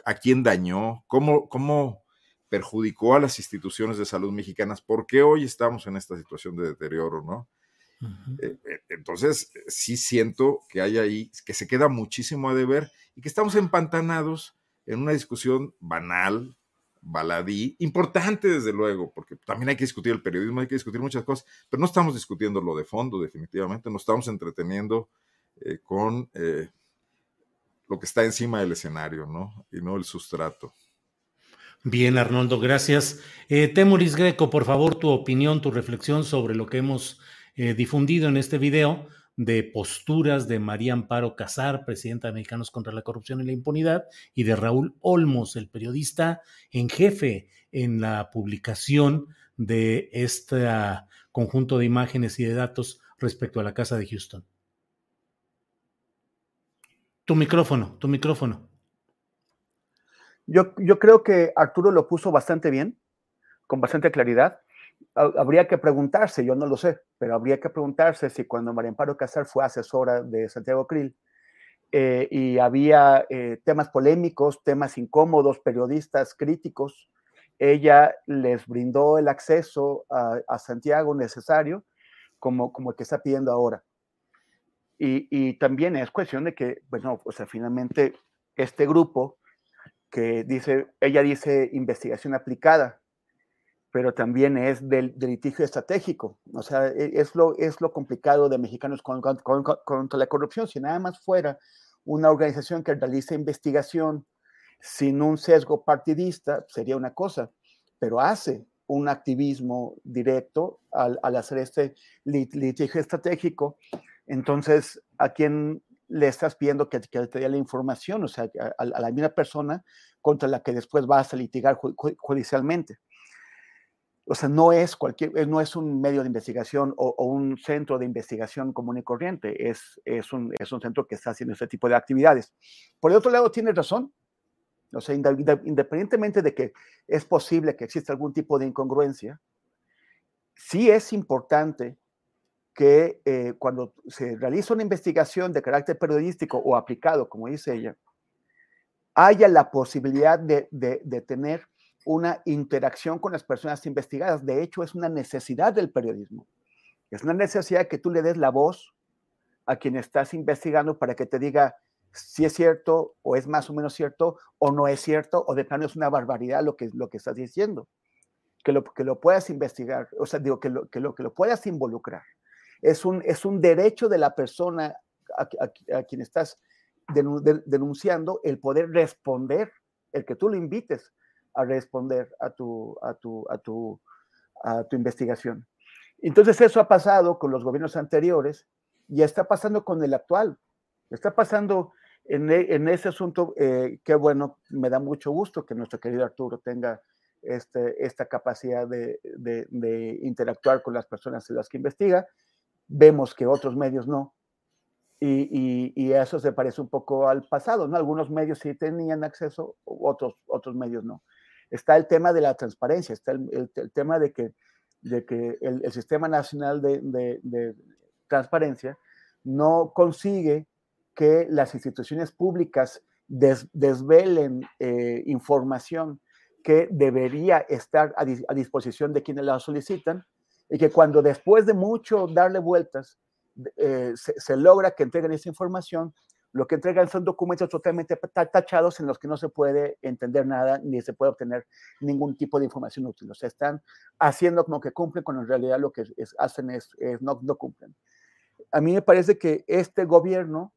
Speaker 5: a quién dañó, cómo, cómo perjudicó a las instituciones de salud mexicanas, por qué hoy estamos en esta situación de deterioro, ¿no? Eh, eh, entonces, sí siento que hay ahí, que se queda muchísimo a deber y que estamos empantanados en una discusión banal, baladí, importante desde luego, porque también hay que discutir el periodismo, hay que discutir muchas cosas, pero no estamos discutiendo lo de fondo definitivamente, nos estamos entreteniendo eh, con lo que está encima del escenario, ¿no? Y no el sustrato.
Speaker 3: Bien, Arnoldo, gracias. Temoris Greco, por favor, tu opinión, tu reflexión sobre lo que hemos eh, difundido en este video de posturas de María Amparo Casar, presidenta de Mexicanos contra la Corrupción y la Impunidad, y de Raúl Olmos, el periodista en jefe en la publicación de este conjunto de imágenes y de datos respecto a la Casa de Houston. Tu micrófono, tu micrófono.
Speaker 6: Yo, yo creo que Arturo lo puso bastante bien, con bastante claridad habría que preguntarse, yo no lo sé, pero habría que preguntarse si cuando María Amparo Casar fue asesora de Santiago Krill eh, y había eh, temas polémicos, temas incómodos, periodistas críticos, ella les brindó el acceso a, Santiago necesario como, como el que está pidiendo ahora. Y, y, también es cuestión de que, bueno, pues finalmente este grupo que dice, ella dice investigación aplicada, pero también es del, litigio estratégico. O sea, e, es lo, es lo complicado de Mexicanos contra la corrupción. Si nada más fuera una organización que realiza investigación sin un sesgo partidista, sería una cosa, pero hace un activismo directo al, hacer este litigio estratégico. Entonces, ¿a quién le estás pidiendo que, te dé la información? O sea, a, la misma persona contra la que después vas a litigar judicialmente. O sea, no es cualquier, eh, no es un medio de investigación o, un centro de investigación común y corriente, es, es, un, es un centro que está haciendo este tipo de actividades. Por el otro lado, tiene razón. O sea, independientemente de que es posible que exista algún tipo de incongruencia, sí es importante que eh, cuando se realiza una investigación de carácter periodístico o aplicado, como dice ella, haya la posibilidad de, de, de tener una interacción con las personas investigadas. De hecho, es una necesidad del periodismo. Es una necesidad que tú le des la voz a quien estás investigando para que te diga si es cierto o es más o menos cierto o no es cierto o de plano es una barbaridad lo que, lo que estás diciendo. Que lo, que lo puedas investigar, o sea, digo, que lo, que lo, que lo puedas involucrar. Es un, es un derecho de la persona a, quien estás denunciando el poder responder, el que tú lo invites a responder a tu, a tu, a tu, a tu investigación. Entonces eso ha pasado con los gobiernos anteriores y está pasando con el actual. Está pasando en, e, en ese asunto, eh, qué bueno, me da mucho gusto que nuestro querido Arturo tenga este, esta capacidad de, de, interactuar con las personas en las que investiga. Vemos que otros medios no. Y, y, eso se parece un poco al pasado, ¿no? Algunos medios sí tenían acceso, otros, otros medios no. Está el tema de la transparencia, está el, el, tema de que, de que el, el Sistema Nacional de, de Transparencia no consigue que las instituciones públicas desvelen eh, información que debería estar a, disposición de quienes la solicitan y que cuando después de mucho darle vueltas eh, se, logra que entreguen esa información, lo que entregan son documentos totalmente tachados en los que no se puede entender nada ni se puede obtener ningún tipo de información útil. O sea, están haciendo como que cumplen cuando en realidad lo que hacen es, no, no cumplen. A mí me parece que este gobierno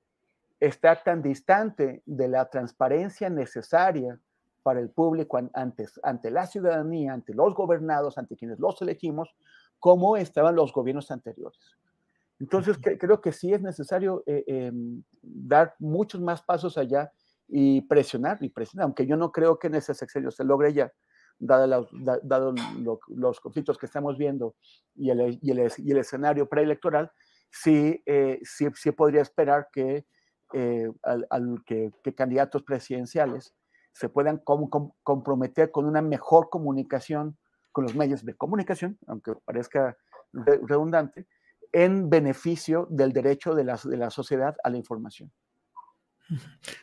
Speaker 6: está tan distante de la transparencia necesaria para el público antes, ante la ciudadanía, ante los gobernados, ante quienes los elegimos, como estaban los gobiernos anteriores. Entonces, creo que sí es necesario eh, em, dar muchos más pasos allá y presionar, y presionar, aunque yo no creo que en ese sexenio se logre ya, dado, los conflictos que estamos viendo y el, y el, escenario preelectoral, sí, eh, sí, sí podría esperar que eh, al, que, candidatos presidenciales se puedan comprometer con una mejor comunicación con los medios de comunicación, aunque parezca redundante, en beneficio del derecho de la, de la sociedad a la información.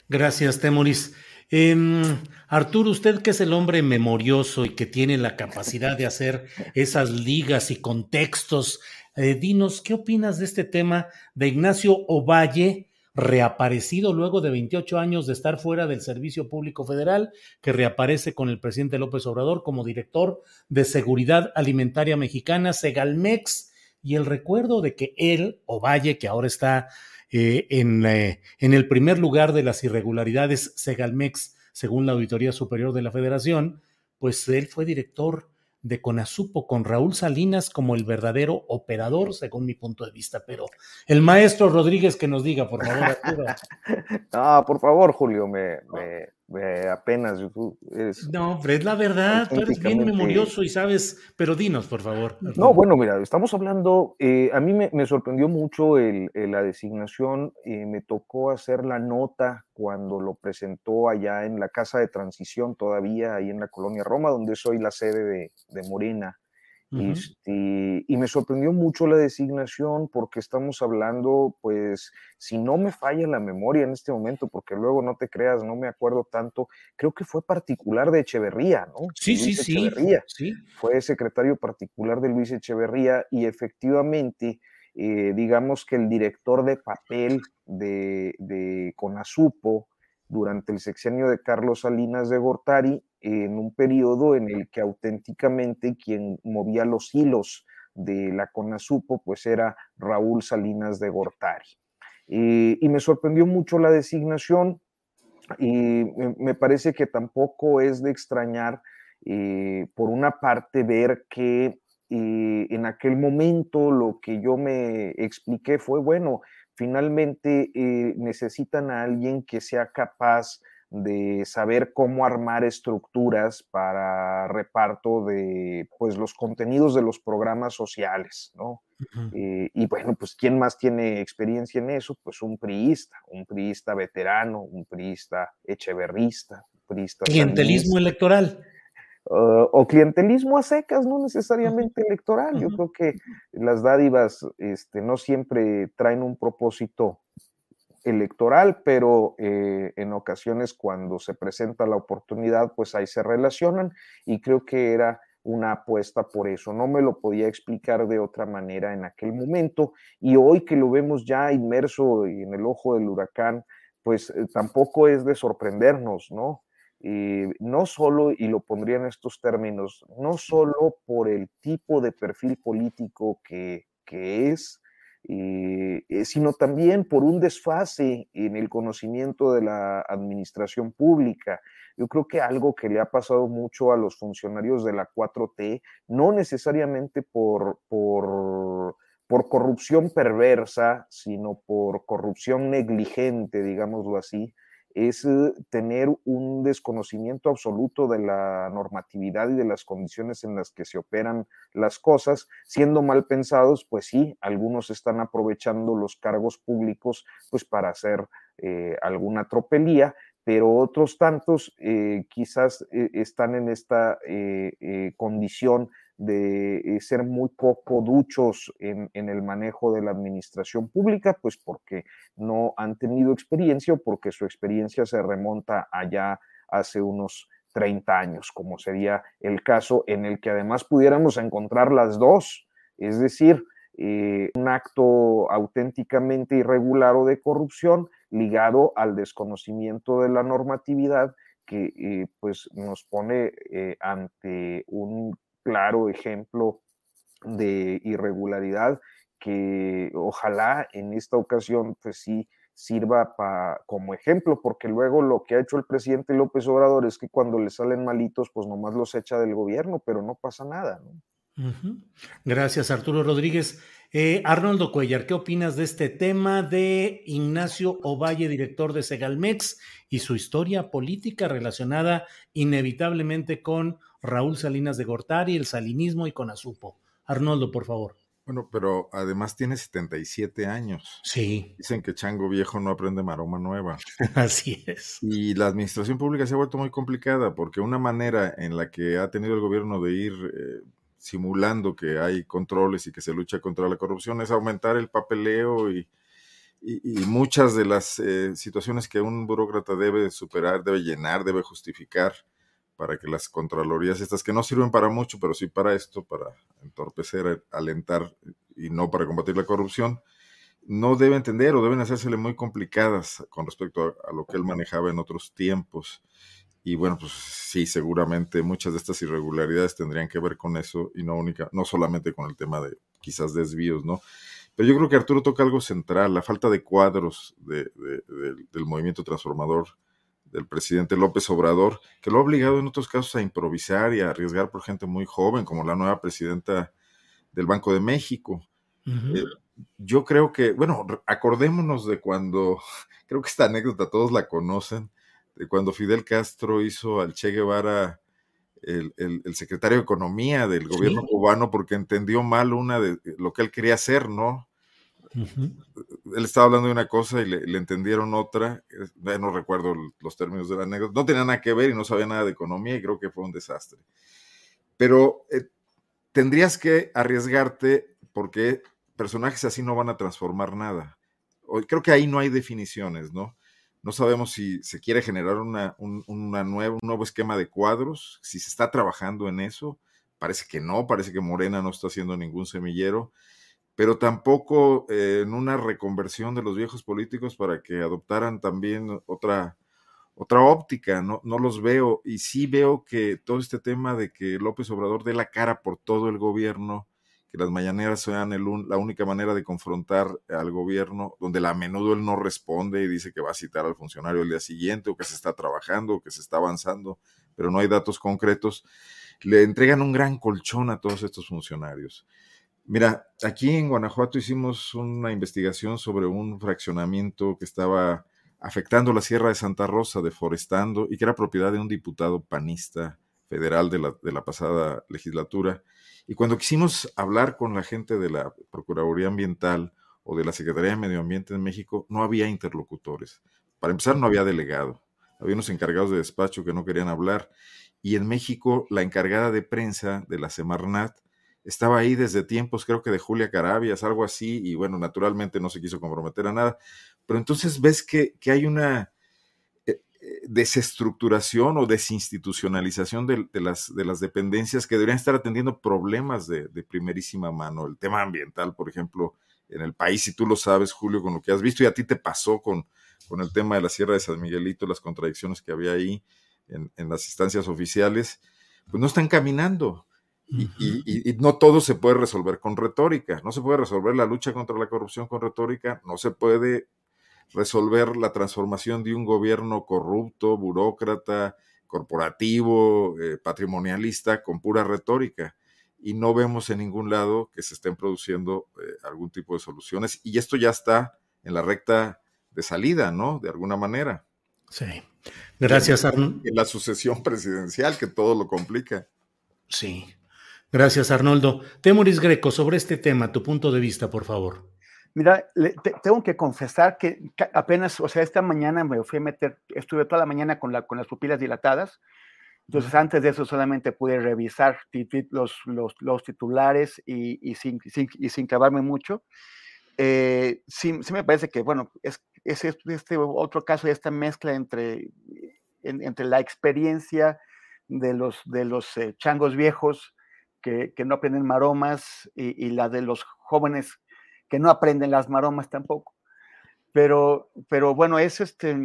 Speaker 3: Gracias, Temoris. Em, Arturo, usted que es el hombre memorioso y que tiene la capacidad de hacer esas ligas y contextos, eh, dinos, ¿qué opinas de este tema de Ignacio Ovalle, reaparecido luego de 28 años de estar fuera del Servicio Público Federal, que reaparece con el presidente López Obrador como director de Seguridad Alimentaria Mexicana, Segalmex, y el recuerdo de que él, Ovalle, que ahora está eh, en, eh, en el primer lugar de las irregularidades Segalmex, según la Auditoría Superior de la Federación, pues él fue director de Conasupo con Raúl Salinas como el verdadero operador, según mi punto de vista. Pero el maestro Rodríguez que nos diga, por favor.
Speaker 4: no, por favor, Julio, me, apenas
Speaker 3: es No, pero es la verdad, tú eres bien memorioso y sabes, pero dinos, por favor.
Speaker 4: No, bueno, mira, estamos hablando, eh, a mí me, sorprendió mucho la designación, eh, me tocó hacer la nota cuando lo presentó allá en la Casa de Transición, todavía ahí en la Colonia Roma, donde soy la sede de, de Morena. Este, y me sorprendió mucho la designación porque estamos hablando, pues, si no me falla la memoria en este momento, porque luego no te creas, no me acuerdo tanto, creo que fue particular de Echeverría, ¿no?
Speaker 3: Sí, sí, sí, sí.
Speaker 4: Fue secretario particular de Luis Echeverría y efectivamente, eh, digamos que el director de papel de, de Conasupo, durante el sexenio de Carlos Salinas de Gortari, en un periodo en el que auténticamente quien movía los hilos de la CONASUPO pues era Raúl Salinas de Gortari. Eh, y me sorprendió mucho la designación y me parece que tampoco es de extrañar, eh, por una parte, ver que eh, en aquel momento lo que yo me expliqué fue, bueno, finalmente necesitan a alguien que sea capaz de saber cómo armar estructuras para reparto de pues los contenidos de los programas sociales, ¿no? Eh, y bueno, pues ¿quién más tiene experiencia en eso? Pues un priista, un priista veterano, un priista echeverrista, un priista...
Speaker 3: Clientelismo electoral.
Speaker 4: Uh, o clientelismo a secas, no necesariamente electoral. Yo creo que las dádivas este, no siempre traen un propósito electoral, pero eh, en ocasiones cuando se presenta la oportunidad, pues ahí se relacionan y creo que era una apuesta por eso. No me lo podía explicar de otra manera en aquel momento y hoy que lo vemos ya inmerso en el ojo del huracán, pues eh, tampoco es de sorprendernos, ¿no? no solo, y lo pondría en estos términos, no solo por el tipo de perfil político que, que es, eh, eh, sino también por un desfase en el conocimiento de la administración pública. Yo creo que algo que le ha pasado mucho a los funcionarios de la 4T, no necesariamente por, por, por corrupción perversa, sino por corrupción negligente, digámoslo así, es eh, tener un desconocimiento absoluto de la normatividad y de las condiciones en las que se operan las cosas, siendo mal pensados, pues sí, algunos están aprovechando los cargos públicos pues para hacer eh, alguna tropelía, pero otros tantos eh, quizás están en esta condición de eh, ser muy poco duchos en, el manejo de la administración pública, pues porque no han tenido experiencia o porque su experiencia se remonta allá hace unos 30 años, como sería el caso en el que además pudiéramos encontrar las dos, es decir, eh, un acto auténticamente irregular o de corrupción ligado al desconocimiento de la normatividad que eh, pues nos pone ante un claro ejemplo de irregularidad que ojalá en esta ocasión pues sí sirva como ejemplo, porque luego lo que ha hecho el presidente López Obrador es que cuando le salen malitos, pues nomás los echa del gobierno, pero no pasa nada.
Speaker 3: Gracias, Arturo Rodríguez. Eh, Arnoldo Cuellar, ¿qué opinas de este tema de Ignacio Ovalle, director de Segalmex, y su historia política relacionada inevitablemente con Raúl Salinas de Gortari, el salinismo y con Azupo? Arnoldo, por favor.
Speaker 5: Bueno, pero además tiene 77 años.
Speaker 3: Sí.
Speaker 5: Dicen que chango viejo no aprende maroma nueva.
Speaker 3: Así es.
Speaker 5: Y la administración pública se ha vuelto muy complicada porque una manera en la que ha tenido el gobierno de ir eh, simulando que hay controles y que se lucha contra la corrupción, es aumentar el papeleo y, muchas de las eh, situaciones que un burócrata debe superar, debe llenar, debe justificar para que las contralorías estas que no sirven para mucho, pero sí para esto, para entorpecer, alentar y no para combatir la corrupción, no debe entender o deben hacérsele muy complicadas con respecto a lo que él manejaba en otros tiempos. Y bueno, pues sí, seguramente muchas de estas irregularidades tendrían que ver con eso y no única, no solamente con el tema de quizás desvíos, ¿no? Pero yo creo que Arturo toca algo central, la falta de cuadros del movimiento transformador del presidente López Obrador, que lo ha obligado en otros casos a improvisar y a arriesgar por gente muy joven, como la nueva presidenta del Banco de México. Eh, yo creo que, bueno, acordémonos de cuando, creo que esta anécdota todos la conocen, cuando Fidel Castro hizo al Che Guevara el, secretario de Economía del gobierno cubano porque entendió mal una de lo que él quería hacer, ¿no? Él estaba hablando de una cosa y le, entendieron otra, no recuerdo los términos de la anécdota, no tenía nada que ver y no sabía nada de economía y creo que fue un desastre. Pero eh, tendrías que arriesgarte porque personajes así no van a transformar nada. Creo que ahí no hay definiciones, ¿no? No sabemos si se quiere generar una, un, nueva, un nuevo esquema de cuadros, si se está trabajando en eso. Parece que no, parece que Morena no está haciendo ningún semillero, pero tampoco eh, en una reconversión de los viejos políticos para que adoptaran también otra, otra óptica. No, no los veo y sí veo que todo este tema de que López Obrador dé la cara por todo el gobierno las mañaneras sean la única manera de confrontar al gobierno, donde a menudo él no responde y dice que va a citar al funcionario el día siguiente o que se está trabajando o que se está avanzando, pero no hay datos concretos, le entregan un gran colchón a todos estos funcionarios. Mira, aquí en Guanajuato hicimos una investigación sobre un fraccionamiento que estaba afectando la Sierra de Santa Rosa, deforestando, y que era propiedad de un diputado panista federal de la pasada legislatura y cuando quisimos hablar con la gente de la Procuraduría Ambiental o de la Secretaría de Medio Ambiente en México, no había interlocutores. Para empezar, no había delegado. Había unos encargados de despacho que no querían hablar. Y en México, la encargada de prensa de la Semarnat estaba ahí desde tiempos, creo que de Julia Carabias, algo así, y bueno, naturalmente no se quiso comprometer a nada. Pero entonces ves que, que hay una, desestructuración o desinstitucionalización de, las, de las dependencias que deberían estar atendiendo problemas de, primerísima mano. El tema ambiental, por ejemplo, en el país, si tú lo sabes, Julio, con lo que has visto, y a ti te pasó con, con el tema de la Sierra de San Miguelito, las contradicciones que había ahí en, las instancias oficiales, pues no están caminando. y, no todo se puede resolver con retórica. No se puede resolver la lucha contra la corrupción con retórica, no se puede resolver la transformación de un gobierno corrupto, burócrata, corporativo, eh, patrimonialista, con pura retórica. Y no vemos en ningún lado que se estén produciendo eh, algún tipo de soluciones. Y esto ya está en la recta de salida, ¿no? De alguna manera.
Speaker 3: Sí. Gracias, Arnoldo.
Speaker 5: En la sucesión presidencial, que todo lo complica.
Speaker 3: Sí. Gracias, Arnoldo. Temoris Greco, sobre este tema, tu punto de vista, por favor.
Speaker 6: Mira, tengo que confesar que apenas, o sea, esta mañana me fui a meter, estuve toda la mañana con, la, con las pupilas dilatadas, entonces antes de eso solamente pude revisar los, los, los titulares y, y, sin, y, sin, clavarme mucho. Eh, sí, sí, me parece que, bueno, es, es este otro caso de esta mezcla entre, entre la experiencia de los, de los eh, changos viejos que, que, no aprenden maromas y, y la de los jóvenes que no aprenden las maromas tampoco. Pero, pero bueno, es, este,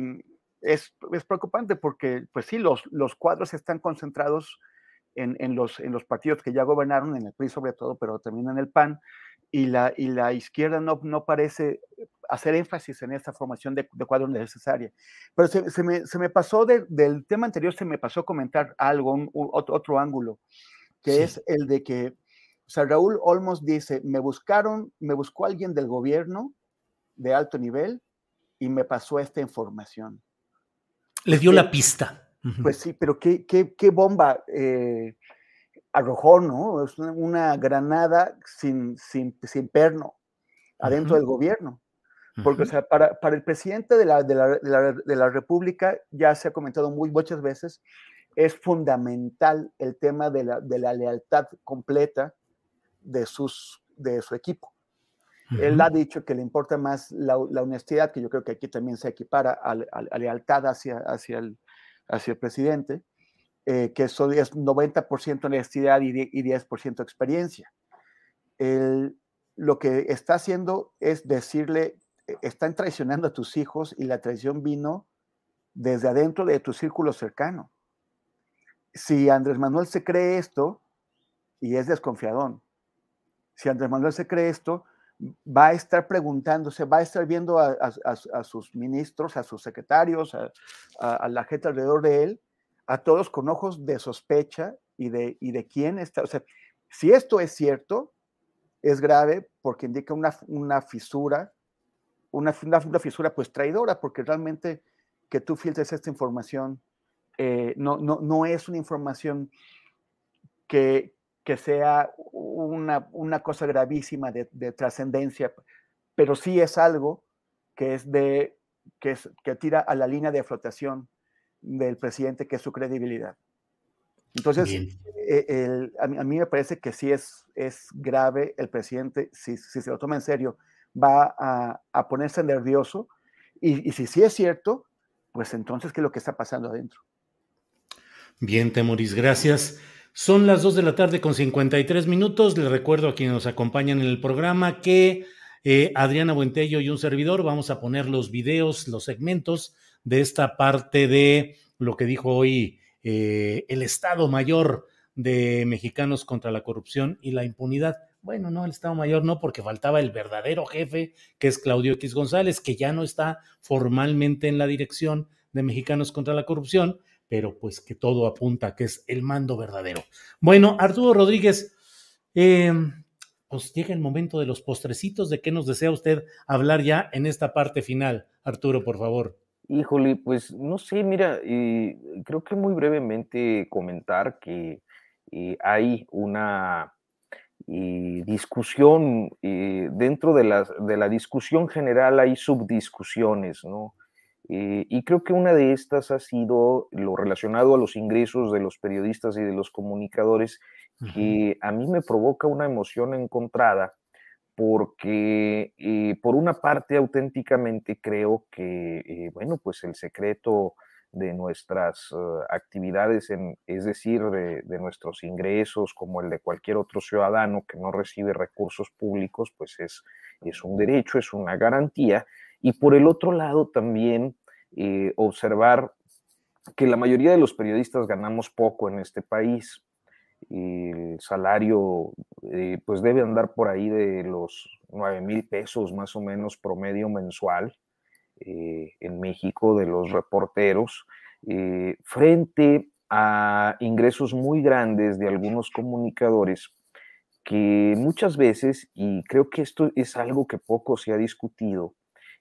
Speaker 6: es, es preocupante porque, pues sí, los, los cuadros están concentrados en, en, los, en los partidos que ya gobernaron, en el PRI sobre todo, pero también en el PAN, y la, y la izquierda no, no parece hacer énfasis en esta formación de, de cuadros necesaria. Pero se, se, me, se me, pasó de, del tema anterior, se me pasó comentar algo, un, otro, otro, ángulo, que sí. es el de que sea, Raúl Olmos dice, me buscaron, me buscó alguien del gobierno de alto nivel y me pasó esta información.
Speaker 3: Le dio la pista.
Speaker 6: Pues sí, pero qué, qué, qué bomba eh, arrojó, ¿no? Es una, granada sin, sin, sin, perno adentro uh -huh. del gobierno. Porque, uh -huh. o sea, para, para el presidente de la, de, la, de, la, de la República, ya se ha comentado muy, muchas veces, es fundamental el tema de la, de la lealtad completa de, sus, de su equipo. Uh -huh. Él ha dicho que le importa más la, la, honestidad, que yo creo que aquí también se equipara a, a, a lealtad hacia, hacia, el, hacia el presidente, eh, que eso es 90% honestidad y, y 10% experiencia. El, lo que está haciendo es decirle, eh, están traicionando a tus hijos y la traición vino desde adentro de tu círculo cercano. Si Andrés Manuel se cree esto, y es desconfiadón, si Andrés Manuel se cree esto, va a estar preguntándose, va a estar viendo a, a, sus ministros, a sus secretarios, a, la gente alrededor de él, a todos con ojos de sospecha y de, quién está. O sea, si esto es cierto, es grave porque indica una, una fisura, una, una, una, fisura pues traidora, porque realmente que tú filtres esta información eh, no, no, no es una información que, que sea una, una cosa gravísima de, de trascendencia, pero sí es algo que es de que, es, que tira a la línea de flotación del presidente, que es su credibilidad. Entonces, eh, el, a, mí, a, mí, me parece que sí es, es grave el presidente, si, si se lo toma en serio, va a, a ponerse nervioso y, y, si sí es cierto, pues entonces, ¿qué es lo que está pasando adentro?
Speaker 3: Bien, Temoris, gracias. Son las 2 de la tarde con 53 minutos. Les recuerdo a quienes nos acompañan en el programa que eh, Adriana Buentello y un servidor vamos a poner los videos, los segmentos de esta parte de lo que dijo hoy eh, el Estado Mayor de Mexicanos contra la Corrupción y la Impunidad. Bueno, no, el Estado Mayor no, porque faltaba el verdadero jefe, que es Claudio X González, que ya no está formalmente en la dirección de Mexicanos contra la Corrupción, pero pues que todo apunta que es el mando verdadero. Bueno, Arturo Rodríguez, eh, pues llega el momento de los postrecitos, ¿de qué nos desea usted hablar ya en esta parte final? Arturo, por favor.
Speaker 4: Híjole, pues no sé, mira, eh, creo que muy brevemente comentar que eh, hay una eh, discusión, dentro de de la discusión general hay subdiscusiones, ¿no? Eh, y creo que una de estas ha sido lo relacionado a los ingresos de los periodistas y de los comunicadores, uh -huh. que a mí me provoca una emoción encontrada, porque eh, por una parte auténticamente creo que, eh, bueno, pues el secreto de nuestras uh, actividades, en, es decir, de, de, nuestros ingresos, como el de cualquier otro ciudadano que no recibe recursos públicos, pues es, es un derecho, es una garantía. Y por el otro lado también eh, observar que la mayoría de los periodistas ganamos poco en este país. El salario eh, pues debe andar por ahí de los 9 mil pesos más o menos promedio mensual eh, en México de los reporteros, frente a ingresos muy grandes de algunos comunicadores que muchas veces, y creo que esto es algo que poco se ha discutido,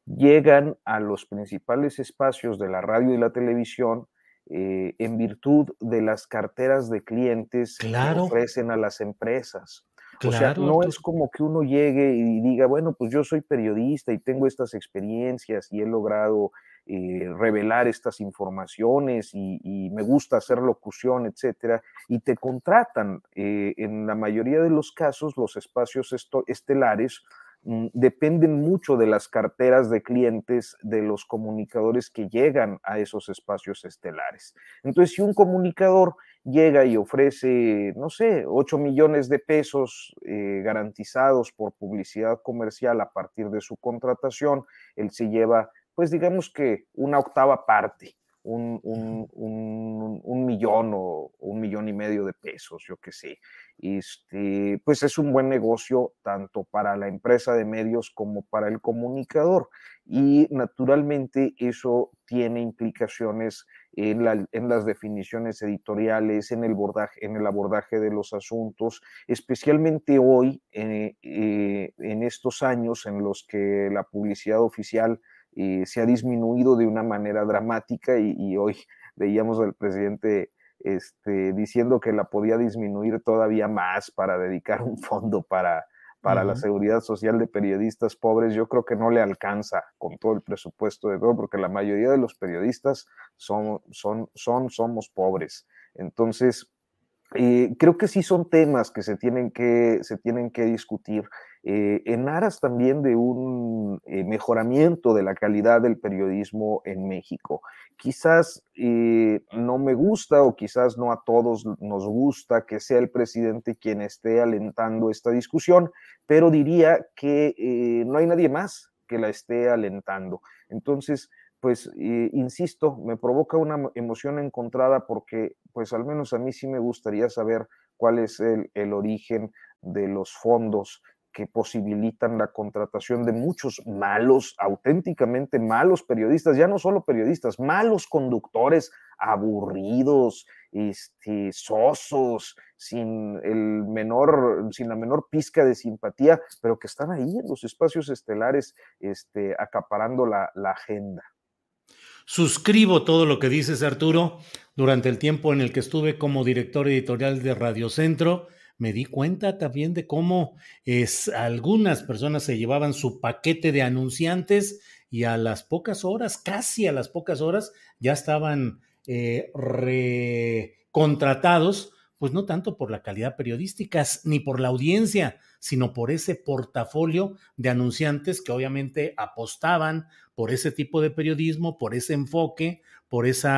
Speaker 4: llegan a los principales espacios de la radio y la televisión eh, en virtud de las carteras de clientes que ofrecen a las empresas. o sea, no es como que uno llegue y diga, bueno, pues yo soy periodista y tengo estas experiencias y he logrado eh, revelar estas informaciones y, me gusta hacer locución, etcétera, y te contratan. Eh, en la mayoría de los casos, los espacios estelares dependen mucho de las carteras de clientes de los comunicadores que llegan a esos espacios estelares. Entonces, si un comunicador llega y ofrece, no sé, 8 millones de pesos eh, garantizados por publicidad comercial a partir de su contratación, él se lleva pues digamos que una octava parte, un, millón o un millón y medio de pesos, yo qué sé. Este, pues es un buen negocio tanto para la empresa de medios como para el comunicador. Y naturalmente eso tiene implicaciones en, las definiciones editoriales, en el, abordaje, en el abordaje de los asuntos, especialmente hoy, eh, eh, en estos años en los que la publicidad oficial y se ha disminuido de una manera dramática y, hoy veíamos al presidente este, diciendo que la podía disminuir todavía más para dedicar un fondo para, para la seguridad social de periodistas pobres, yo creo que no le alcanza con todo el presupuesto de todo, porque la mayoría de los periodistas son, son, son somos pobres. Entonces, eh, creo que sí son temas que se tienen que, se tienen que discutir eh, en aras también de un eh, mejoramiento de la calidad del periodismo en México. Quizás no me gusta o quizás no a todos nos gusta que sea el presidente quien esté alentando esta discusión, pero diría que no hay nadie más que la esté alentando. Entonces, pues insisto, me provoca una emoción encontrada porque pues al menos a mí sí me gustaría saber cuál es el, origen de los fondos que posibilitan la contratación de muchos malos, auténticamente malos periodistas, ya no solo periodistas, malos conductores, aburridos, este, sosos, sin el menor, sin la menor pizca de simpatía, pero que están ahí en los espacios estelares, este, acaparando la agenda.
Speaker 3: Suscribo todo lo que dices, Arturo. Durante el tiempo en el que estuve como director editorial de Radio Centro, me di cuenta también de cómo es, algunas personas se llevaban su paquete de anunciantes y a las pocas horas, casi a las pocas horas, ya estaban eh, recontratados, pues no tanto por la calidad periodística ni por la audiencia, sino por ese portafolio de anunciantes que obviamente apostaban por ese tipo de periodismo, por ese enfoque, por ese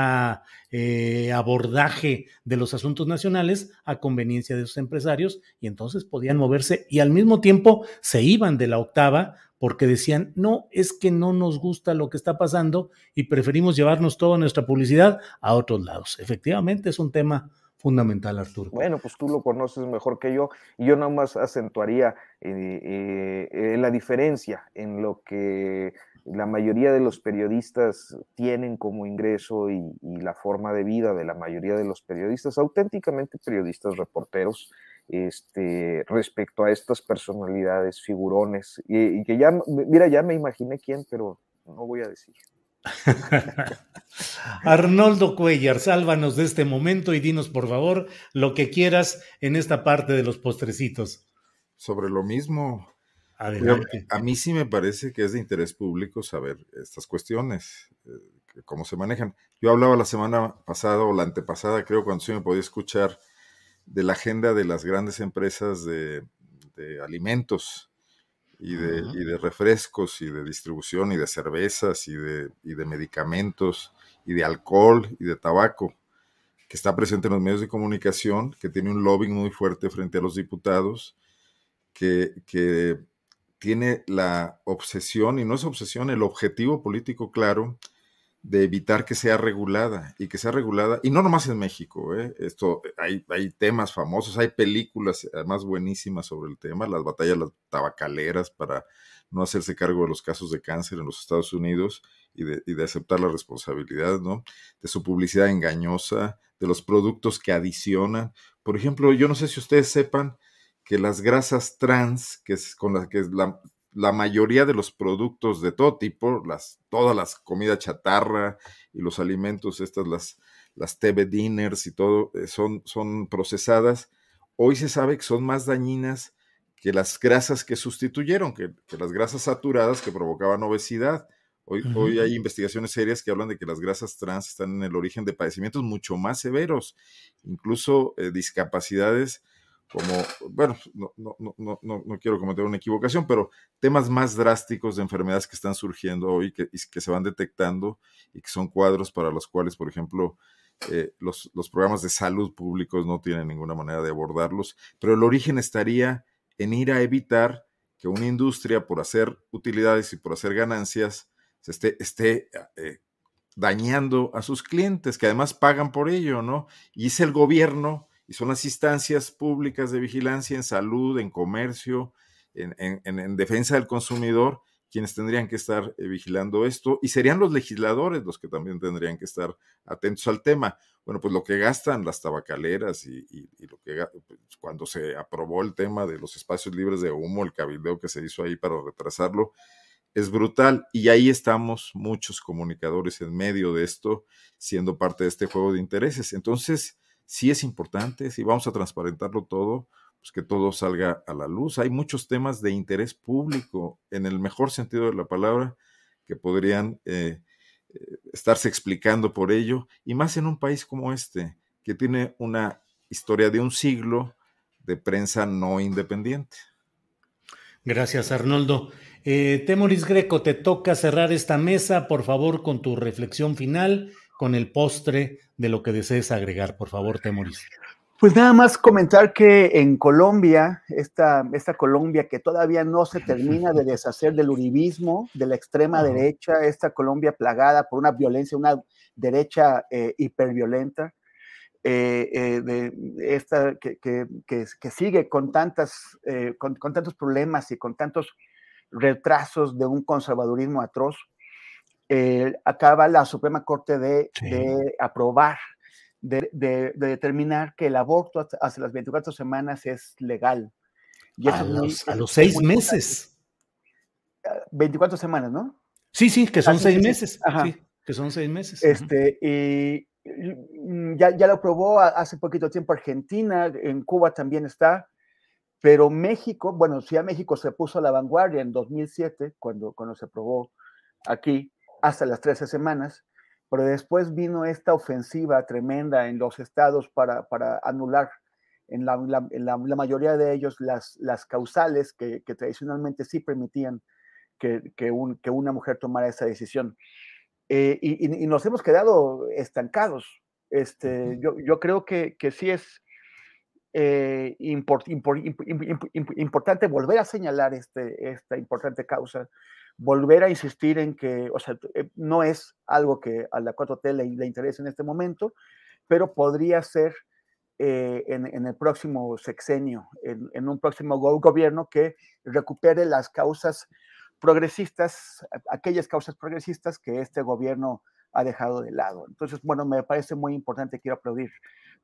Speaker 3: eh, abordaje de los asuntos nacionales a conveniencia de sus empresarios y entonces podían moverse y al mismo tiempo se iban de la octava porque decían, no, es que no nos gusta lo que está pasando y preferimos llevarnos toda nuestra publicidad a otros lados. Efectivamente es un tema fundamental, Arturo.
Speaker 4: Bueno, pues tú lo conoces mejor que yo y yo nada más acentuaría eh, eh, la diferencia en lo que la mayoría de los periodistas tienen como ingreso y, la forma de vida de la mayoría de los periodistas, auténticamente periodistas reporteros, este, respecto a estas personalidades, figurones, y, que ya, mira, ya me imaginé quién, pero no voy a decir.
Speaker 3: Arnoldo Cuellar, sálvanos de este momento y dinos por favor lo que quieras en esta parte de los postrecitos.
Speaker 5: Sobre lo mismo, a mí sí me parece que es de interés público saber estas cuestiones, eh, cómo se manejan. Yo hablaba la semana pasada o la antepasada, creo, cuando sí me podía escuchar, de la agenda de las grandes empresas de, alimentos y de, y de, refrescos y de distribución y de cervezas y de, y de medicamentos y de alcohol y de tabaco que está presente en los medios de comunicación, que tiene un lobbying muy fuerte frente a los diputados, que, que tiene la obsesión, y no es obsesión, el objetivo político claro de evitar que sea regulada y que sea regulada, y no nomás en México, ¿eh? esto, hay, hay temas famosos, hay películas además buenísimas sobre el tema, las batallas las tabacaleras para no hacerse cargo de los casos de cáncer en los Estados Unidos y de, y de aceptar la responsabilidad, ¿no? De su publicidad engañosa, de los productos que adicionan. Por ejemplo, yo no sé si ustedes sepan, que las grasas trans, que es con las que la, la mayoría de los productos de todo tipo, las, todas las comidas chatarra y los alimentos, estas, las, las TV dinners y todo, eh, son, son procesadas. Hoy se sabe que son más dañinas que las grasas que sustituyeron, que, las grasas saturadas que provocaban obesidad. Hoy, hoy, hay investigaciones serias que hablan de que las grasas trans están en el origen de padecimientos mucho más severos, incluso eh, discapacidades como, bueno, no, no, no, no, quiero cometer una equivocación, pero temas más drásticos de enfermedades que están surgiendo hoy que, que se van detectando y que son cuadros para los cuales, por ejemplo, eh, los, los, programas de salud públicos no tienen ninguna manera de abordarlos, pero el origen estaría en ir a evitar que una industria, por hacer utilidades y por hacer ganancias, se esté, esté eh, dañando a sus clientes, que además pagan por ello, ¿no? Y es el gobierno y son las instancias públicas de vigilancia en salud, en comercio, en, defensa del consumidor, quienes tendrían que estar eh, vigilando esto, y serían los legisladores los que también tendrían que estar atentos al tema. Bueno, pues lo que gastan las tabacaleras y, lo que pues, cuando se aprobó el tema de los espacios libres de humo, el cabildeo que se hizo ahí para retrasarlo, es brutal. Y ahí estamos muchos comunicadores en medio de esto, siendo parte de este juego de intereses. Entonces, sí es importante, si vamos a transparentarlo todo, pues que todo salga a la luz. Hay muchos temas de interés público, en el mejor sentido de la palabra, que podrían eh, eh, estarse explicando por ello, y más en un país como este, que tiene una historia de un siglo de prensa no independiente.
Speaker 3: Gracias, Arnoldo. Eh, Temoris Greco, te toca cerrar esta mesa, por favor, con tu reflexión final con el postre de lo que desees agregar, por favor, Temoris.
Speaker 6: Pues nada más comentar que en Colombia, esta, esta Colombia que todavía no se termina de deshacer del uribismo, de la extrema derecha, esta Colombia plagada por una violencia, una derecha eh, hiperviolenta, eh, eh, de esta que, que, que, sigue con, tantas, con, con, tantos problemas y con tantos retrasos de un conservadurismo atroz, eh, acaba la Suprema Corte de, aprobar, de, determinar que el aborto hasta, las 24 semanas es legal.
Speaker 3: a, los, seis meses.
Speaker 6: 24 semanas, ¿no?
Speaker 3: Sí, sí, que son seis meses. Sí, que son seis meses.
Speaker 6: Este, y ya, ya lo aprobó hace poquito tiempo Argentina, en Cuba también está, pero México, bueno, a México se puso a la vanguardia en 2007, cuando, cuando se aprobó aquí, hasta las 13 semanas, pero después vino esta ofensiva tremenda en los estados para, para anular en, la, en la, mayoría de ellos las, las causales que, que tradicionalmente sí permitían que, que, un, que, una mujer tomara esa decisión. Eh, y, y, nos hemos quedado estancados. Este, yo, yo creo que, que sí es eh, import, importante volver a señalar este, esta importante causa volver a insistir en que, o sea, eh, no es algo que a la 4T le, interese en este momento, pero podría ser eh, en, el próximo sexenio, en, un próximo gobierno que recupere las causas progresistas, aquellas causas progresistas que este gobierno ha dejado de lado. Entonces, bueno, me parece muy importante, quiero aplaudir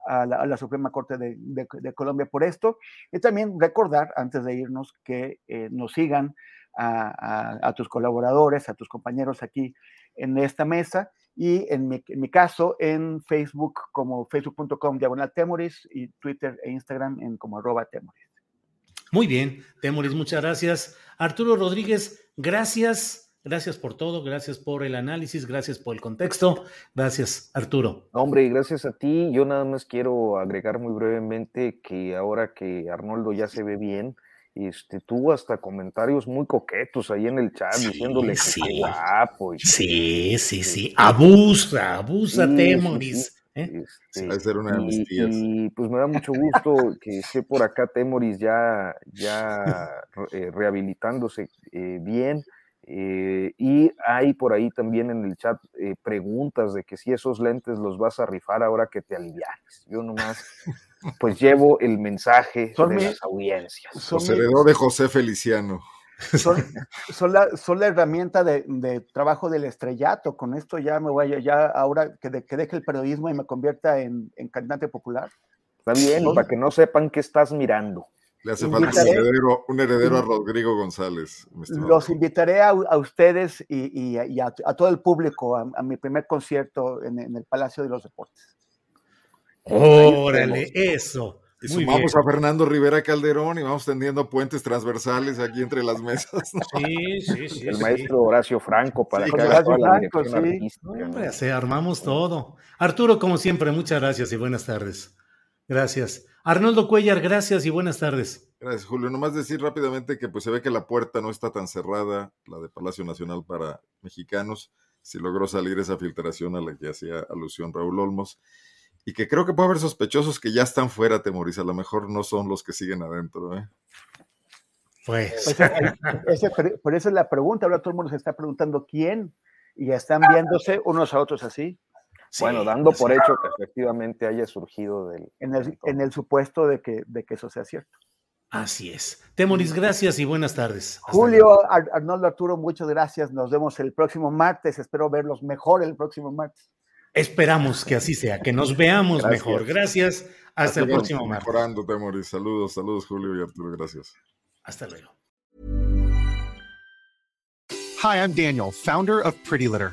Speaker 6: a la, Suprema Corte de, Colombia por esto y también recordar, antes de irnos, que eh, nos sigan a, tus colaboradores, a tus compañeros aquí en esta mesa y en mi, caso en Facebook como facebook.com diagonal temoris y Twitter e Instagram en como arroba.
Speaker 3: Muy bien, Temoris, muchas gracias. Arturo Rodríguez, gracias. Gracias por todo, gracias por el análisis, gracias por el contexto. Gracias, Arturo.
Speaker 4: Hombre, gracias a ti. Yo nada más quiero agregar muy brevemente que ahora que Arnoldo ya se ve bien, este, tuvo hasta comentarios muy coquetos ahí en el chat diciéndole
Speaker 3: sí. que guapo. sí, sí, sí, abusa, abusa Temoris. ¿eh?
Speaker 4: Este, una y, pues me da mucho gusto que esté por acá Temoris ya, ya eh, rehabilitándose eh, bien. Y hay por ahí también en el chat preguntas de que si esos lentes los vas a rifar ahora que te alivianes. Yo nomás pues llevo el mensaje de las audiencias.
Speaker 5: Son heredó de José Feliciano.
Speaker 6: Son, la, herramienta de, trabajo del estrellato. Con esto ya me voy a, ya ahora que, deje el periodismo y me convierta en, cantante popular.
Speaker 4: Está bien, para que no sepan qué estás mirando.
Speaker 5: Le hace falta un heredero, un heredero, a Rodrigo González.
Speaker 6: Los invitaré a, ustedes y, a, todo el público a, mi primer concierto en, el Palacio de los Deportes.
Speaker 3: Órale, eso.
Speaker 5: Y sumamos a Fernando Rivera Calderón y vamos tendiendo puentes transversales aquí entre las mesas.
Speaker 4: Sí, sí, sí. El maestro Horacio Franco para que
Speaker 6: haga toda la sí.
Speaker 3: Hombre, se armamos todo. Arturo, como siempre, muchas gracias y buenas tardes. Gracias. Arnoldo Cuellar, gracias y buenas tardes.
Speaker 5: Gracias, Julio. Nomás decir rápidamente que pues se ve que la puerta no está tan cerrada, la de Palacio Nacional para mexicanos. Si logró salir esa filtración a la que hacía alusión Raúl Olmos y que creo que puede haber sospechosos que ya están fuera, Temoris, a lo mejor no son los que siguen adentro. ¿eh?
Speaker 3: Pues.
Speaker 6: pues por eso es la pregunta, ahora todo el mundo se está preguntando quién, y ya están viéndose unos a otros así.
Speaker 4: Bueno, dando por hecho que efectivamente haya surgido del...
Speaker 6: En el, en el supuesto de que, de que eso sea cierto.
Speaker 3: Así es. Temoris, gracias y buenas tardes.
Speaker 6: Julio, Arnoldo Arturo, muchas gracias. Nos vemos el próximo martes. Espero verlos mejor el próximo martes.
Speaker 3: Esperamos que así sea, que nos veamos mejor. Gracias. Hasta, el próximo martes.
Speaker 5: Mejorando, Temoris. Saludos, saludos, Julio y Arturo. Gracias.
Speaker 3: Hasta luego.
Speaker 12: Hi, I'm Daniel, founder of Pretty Litter.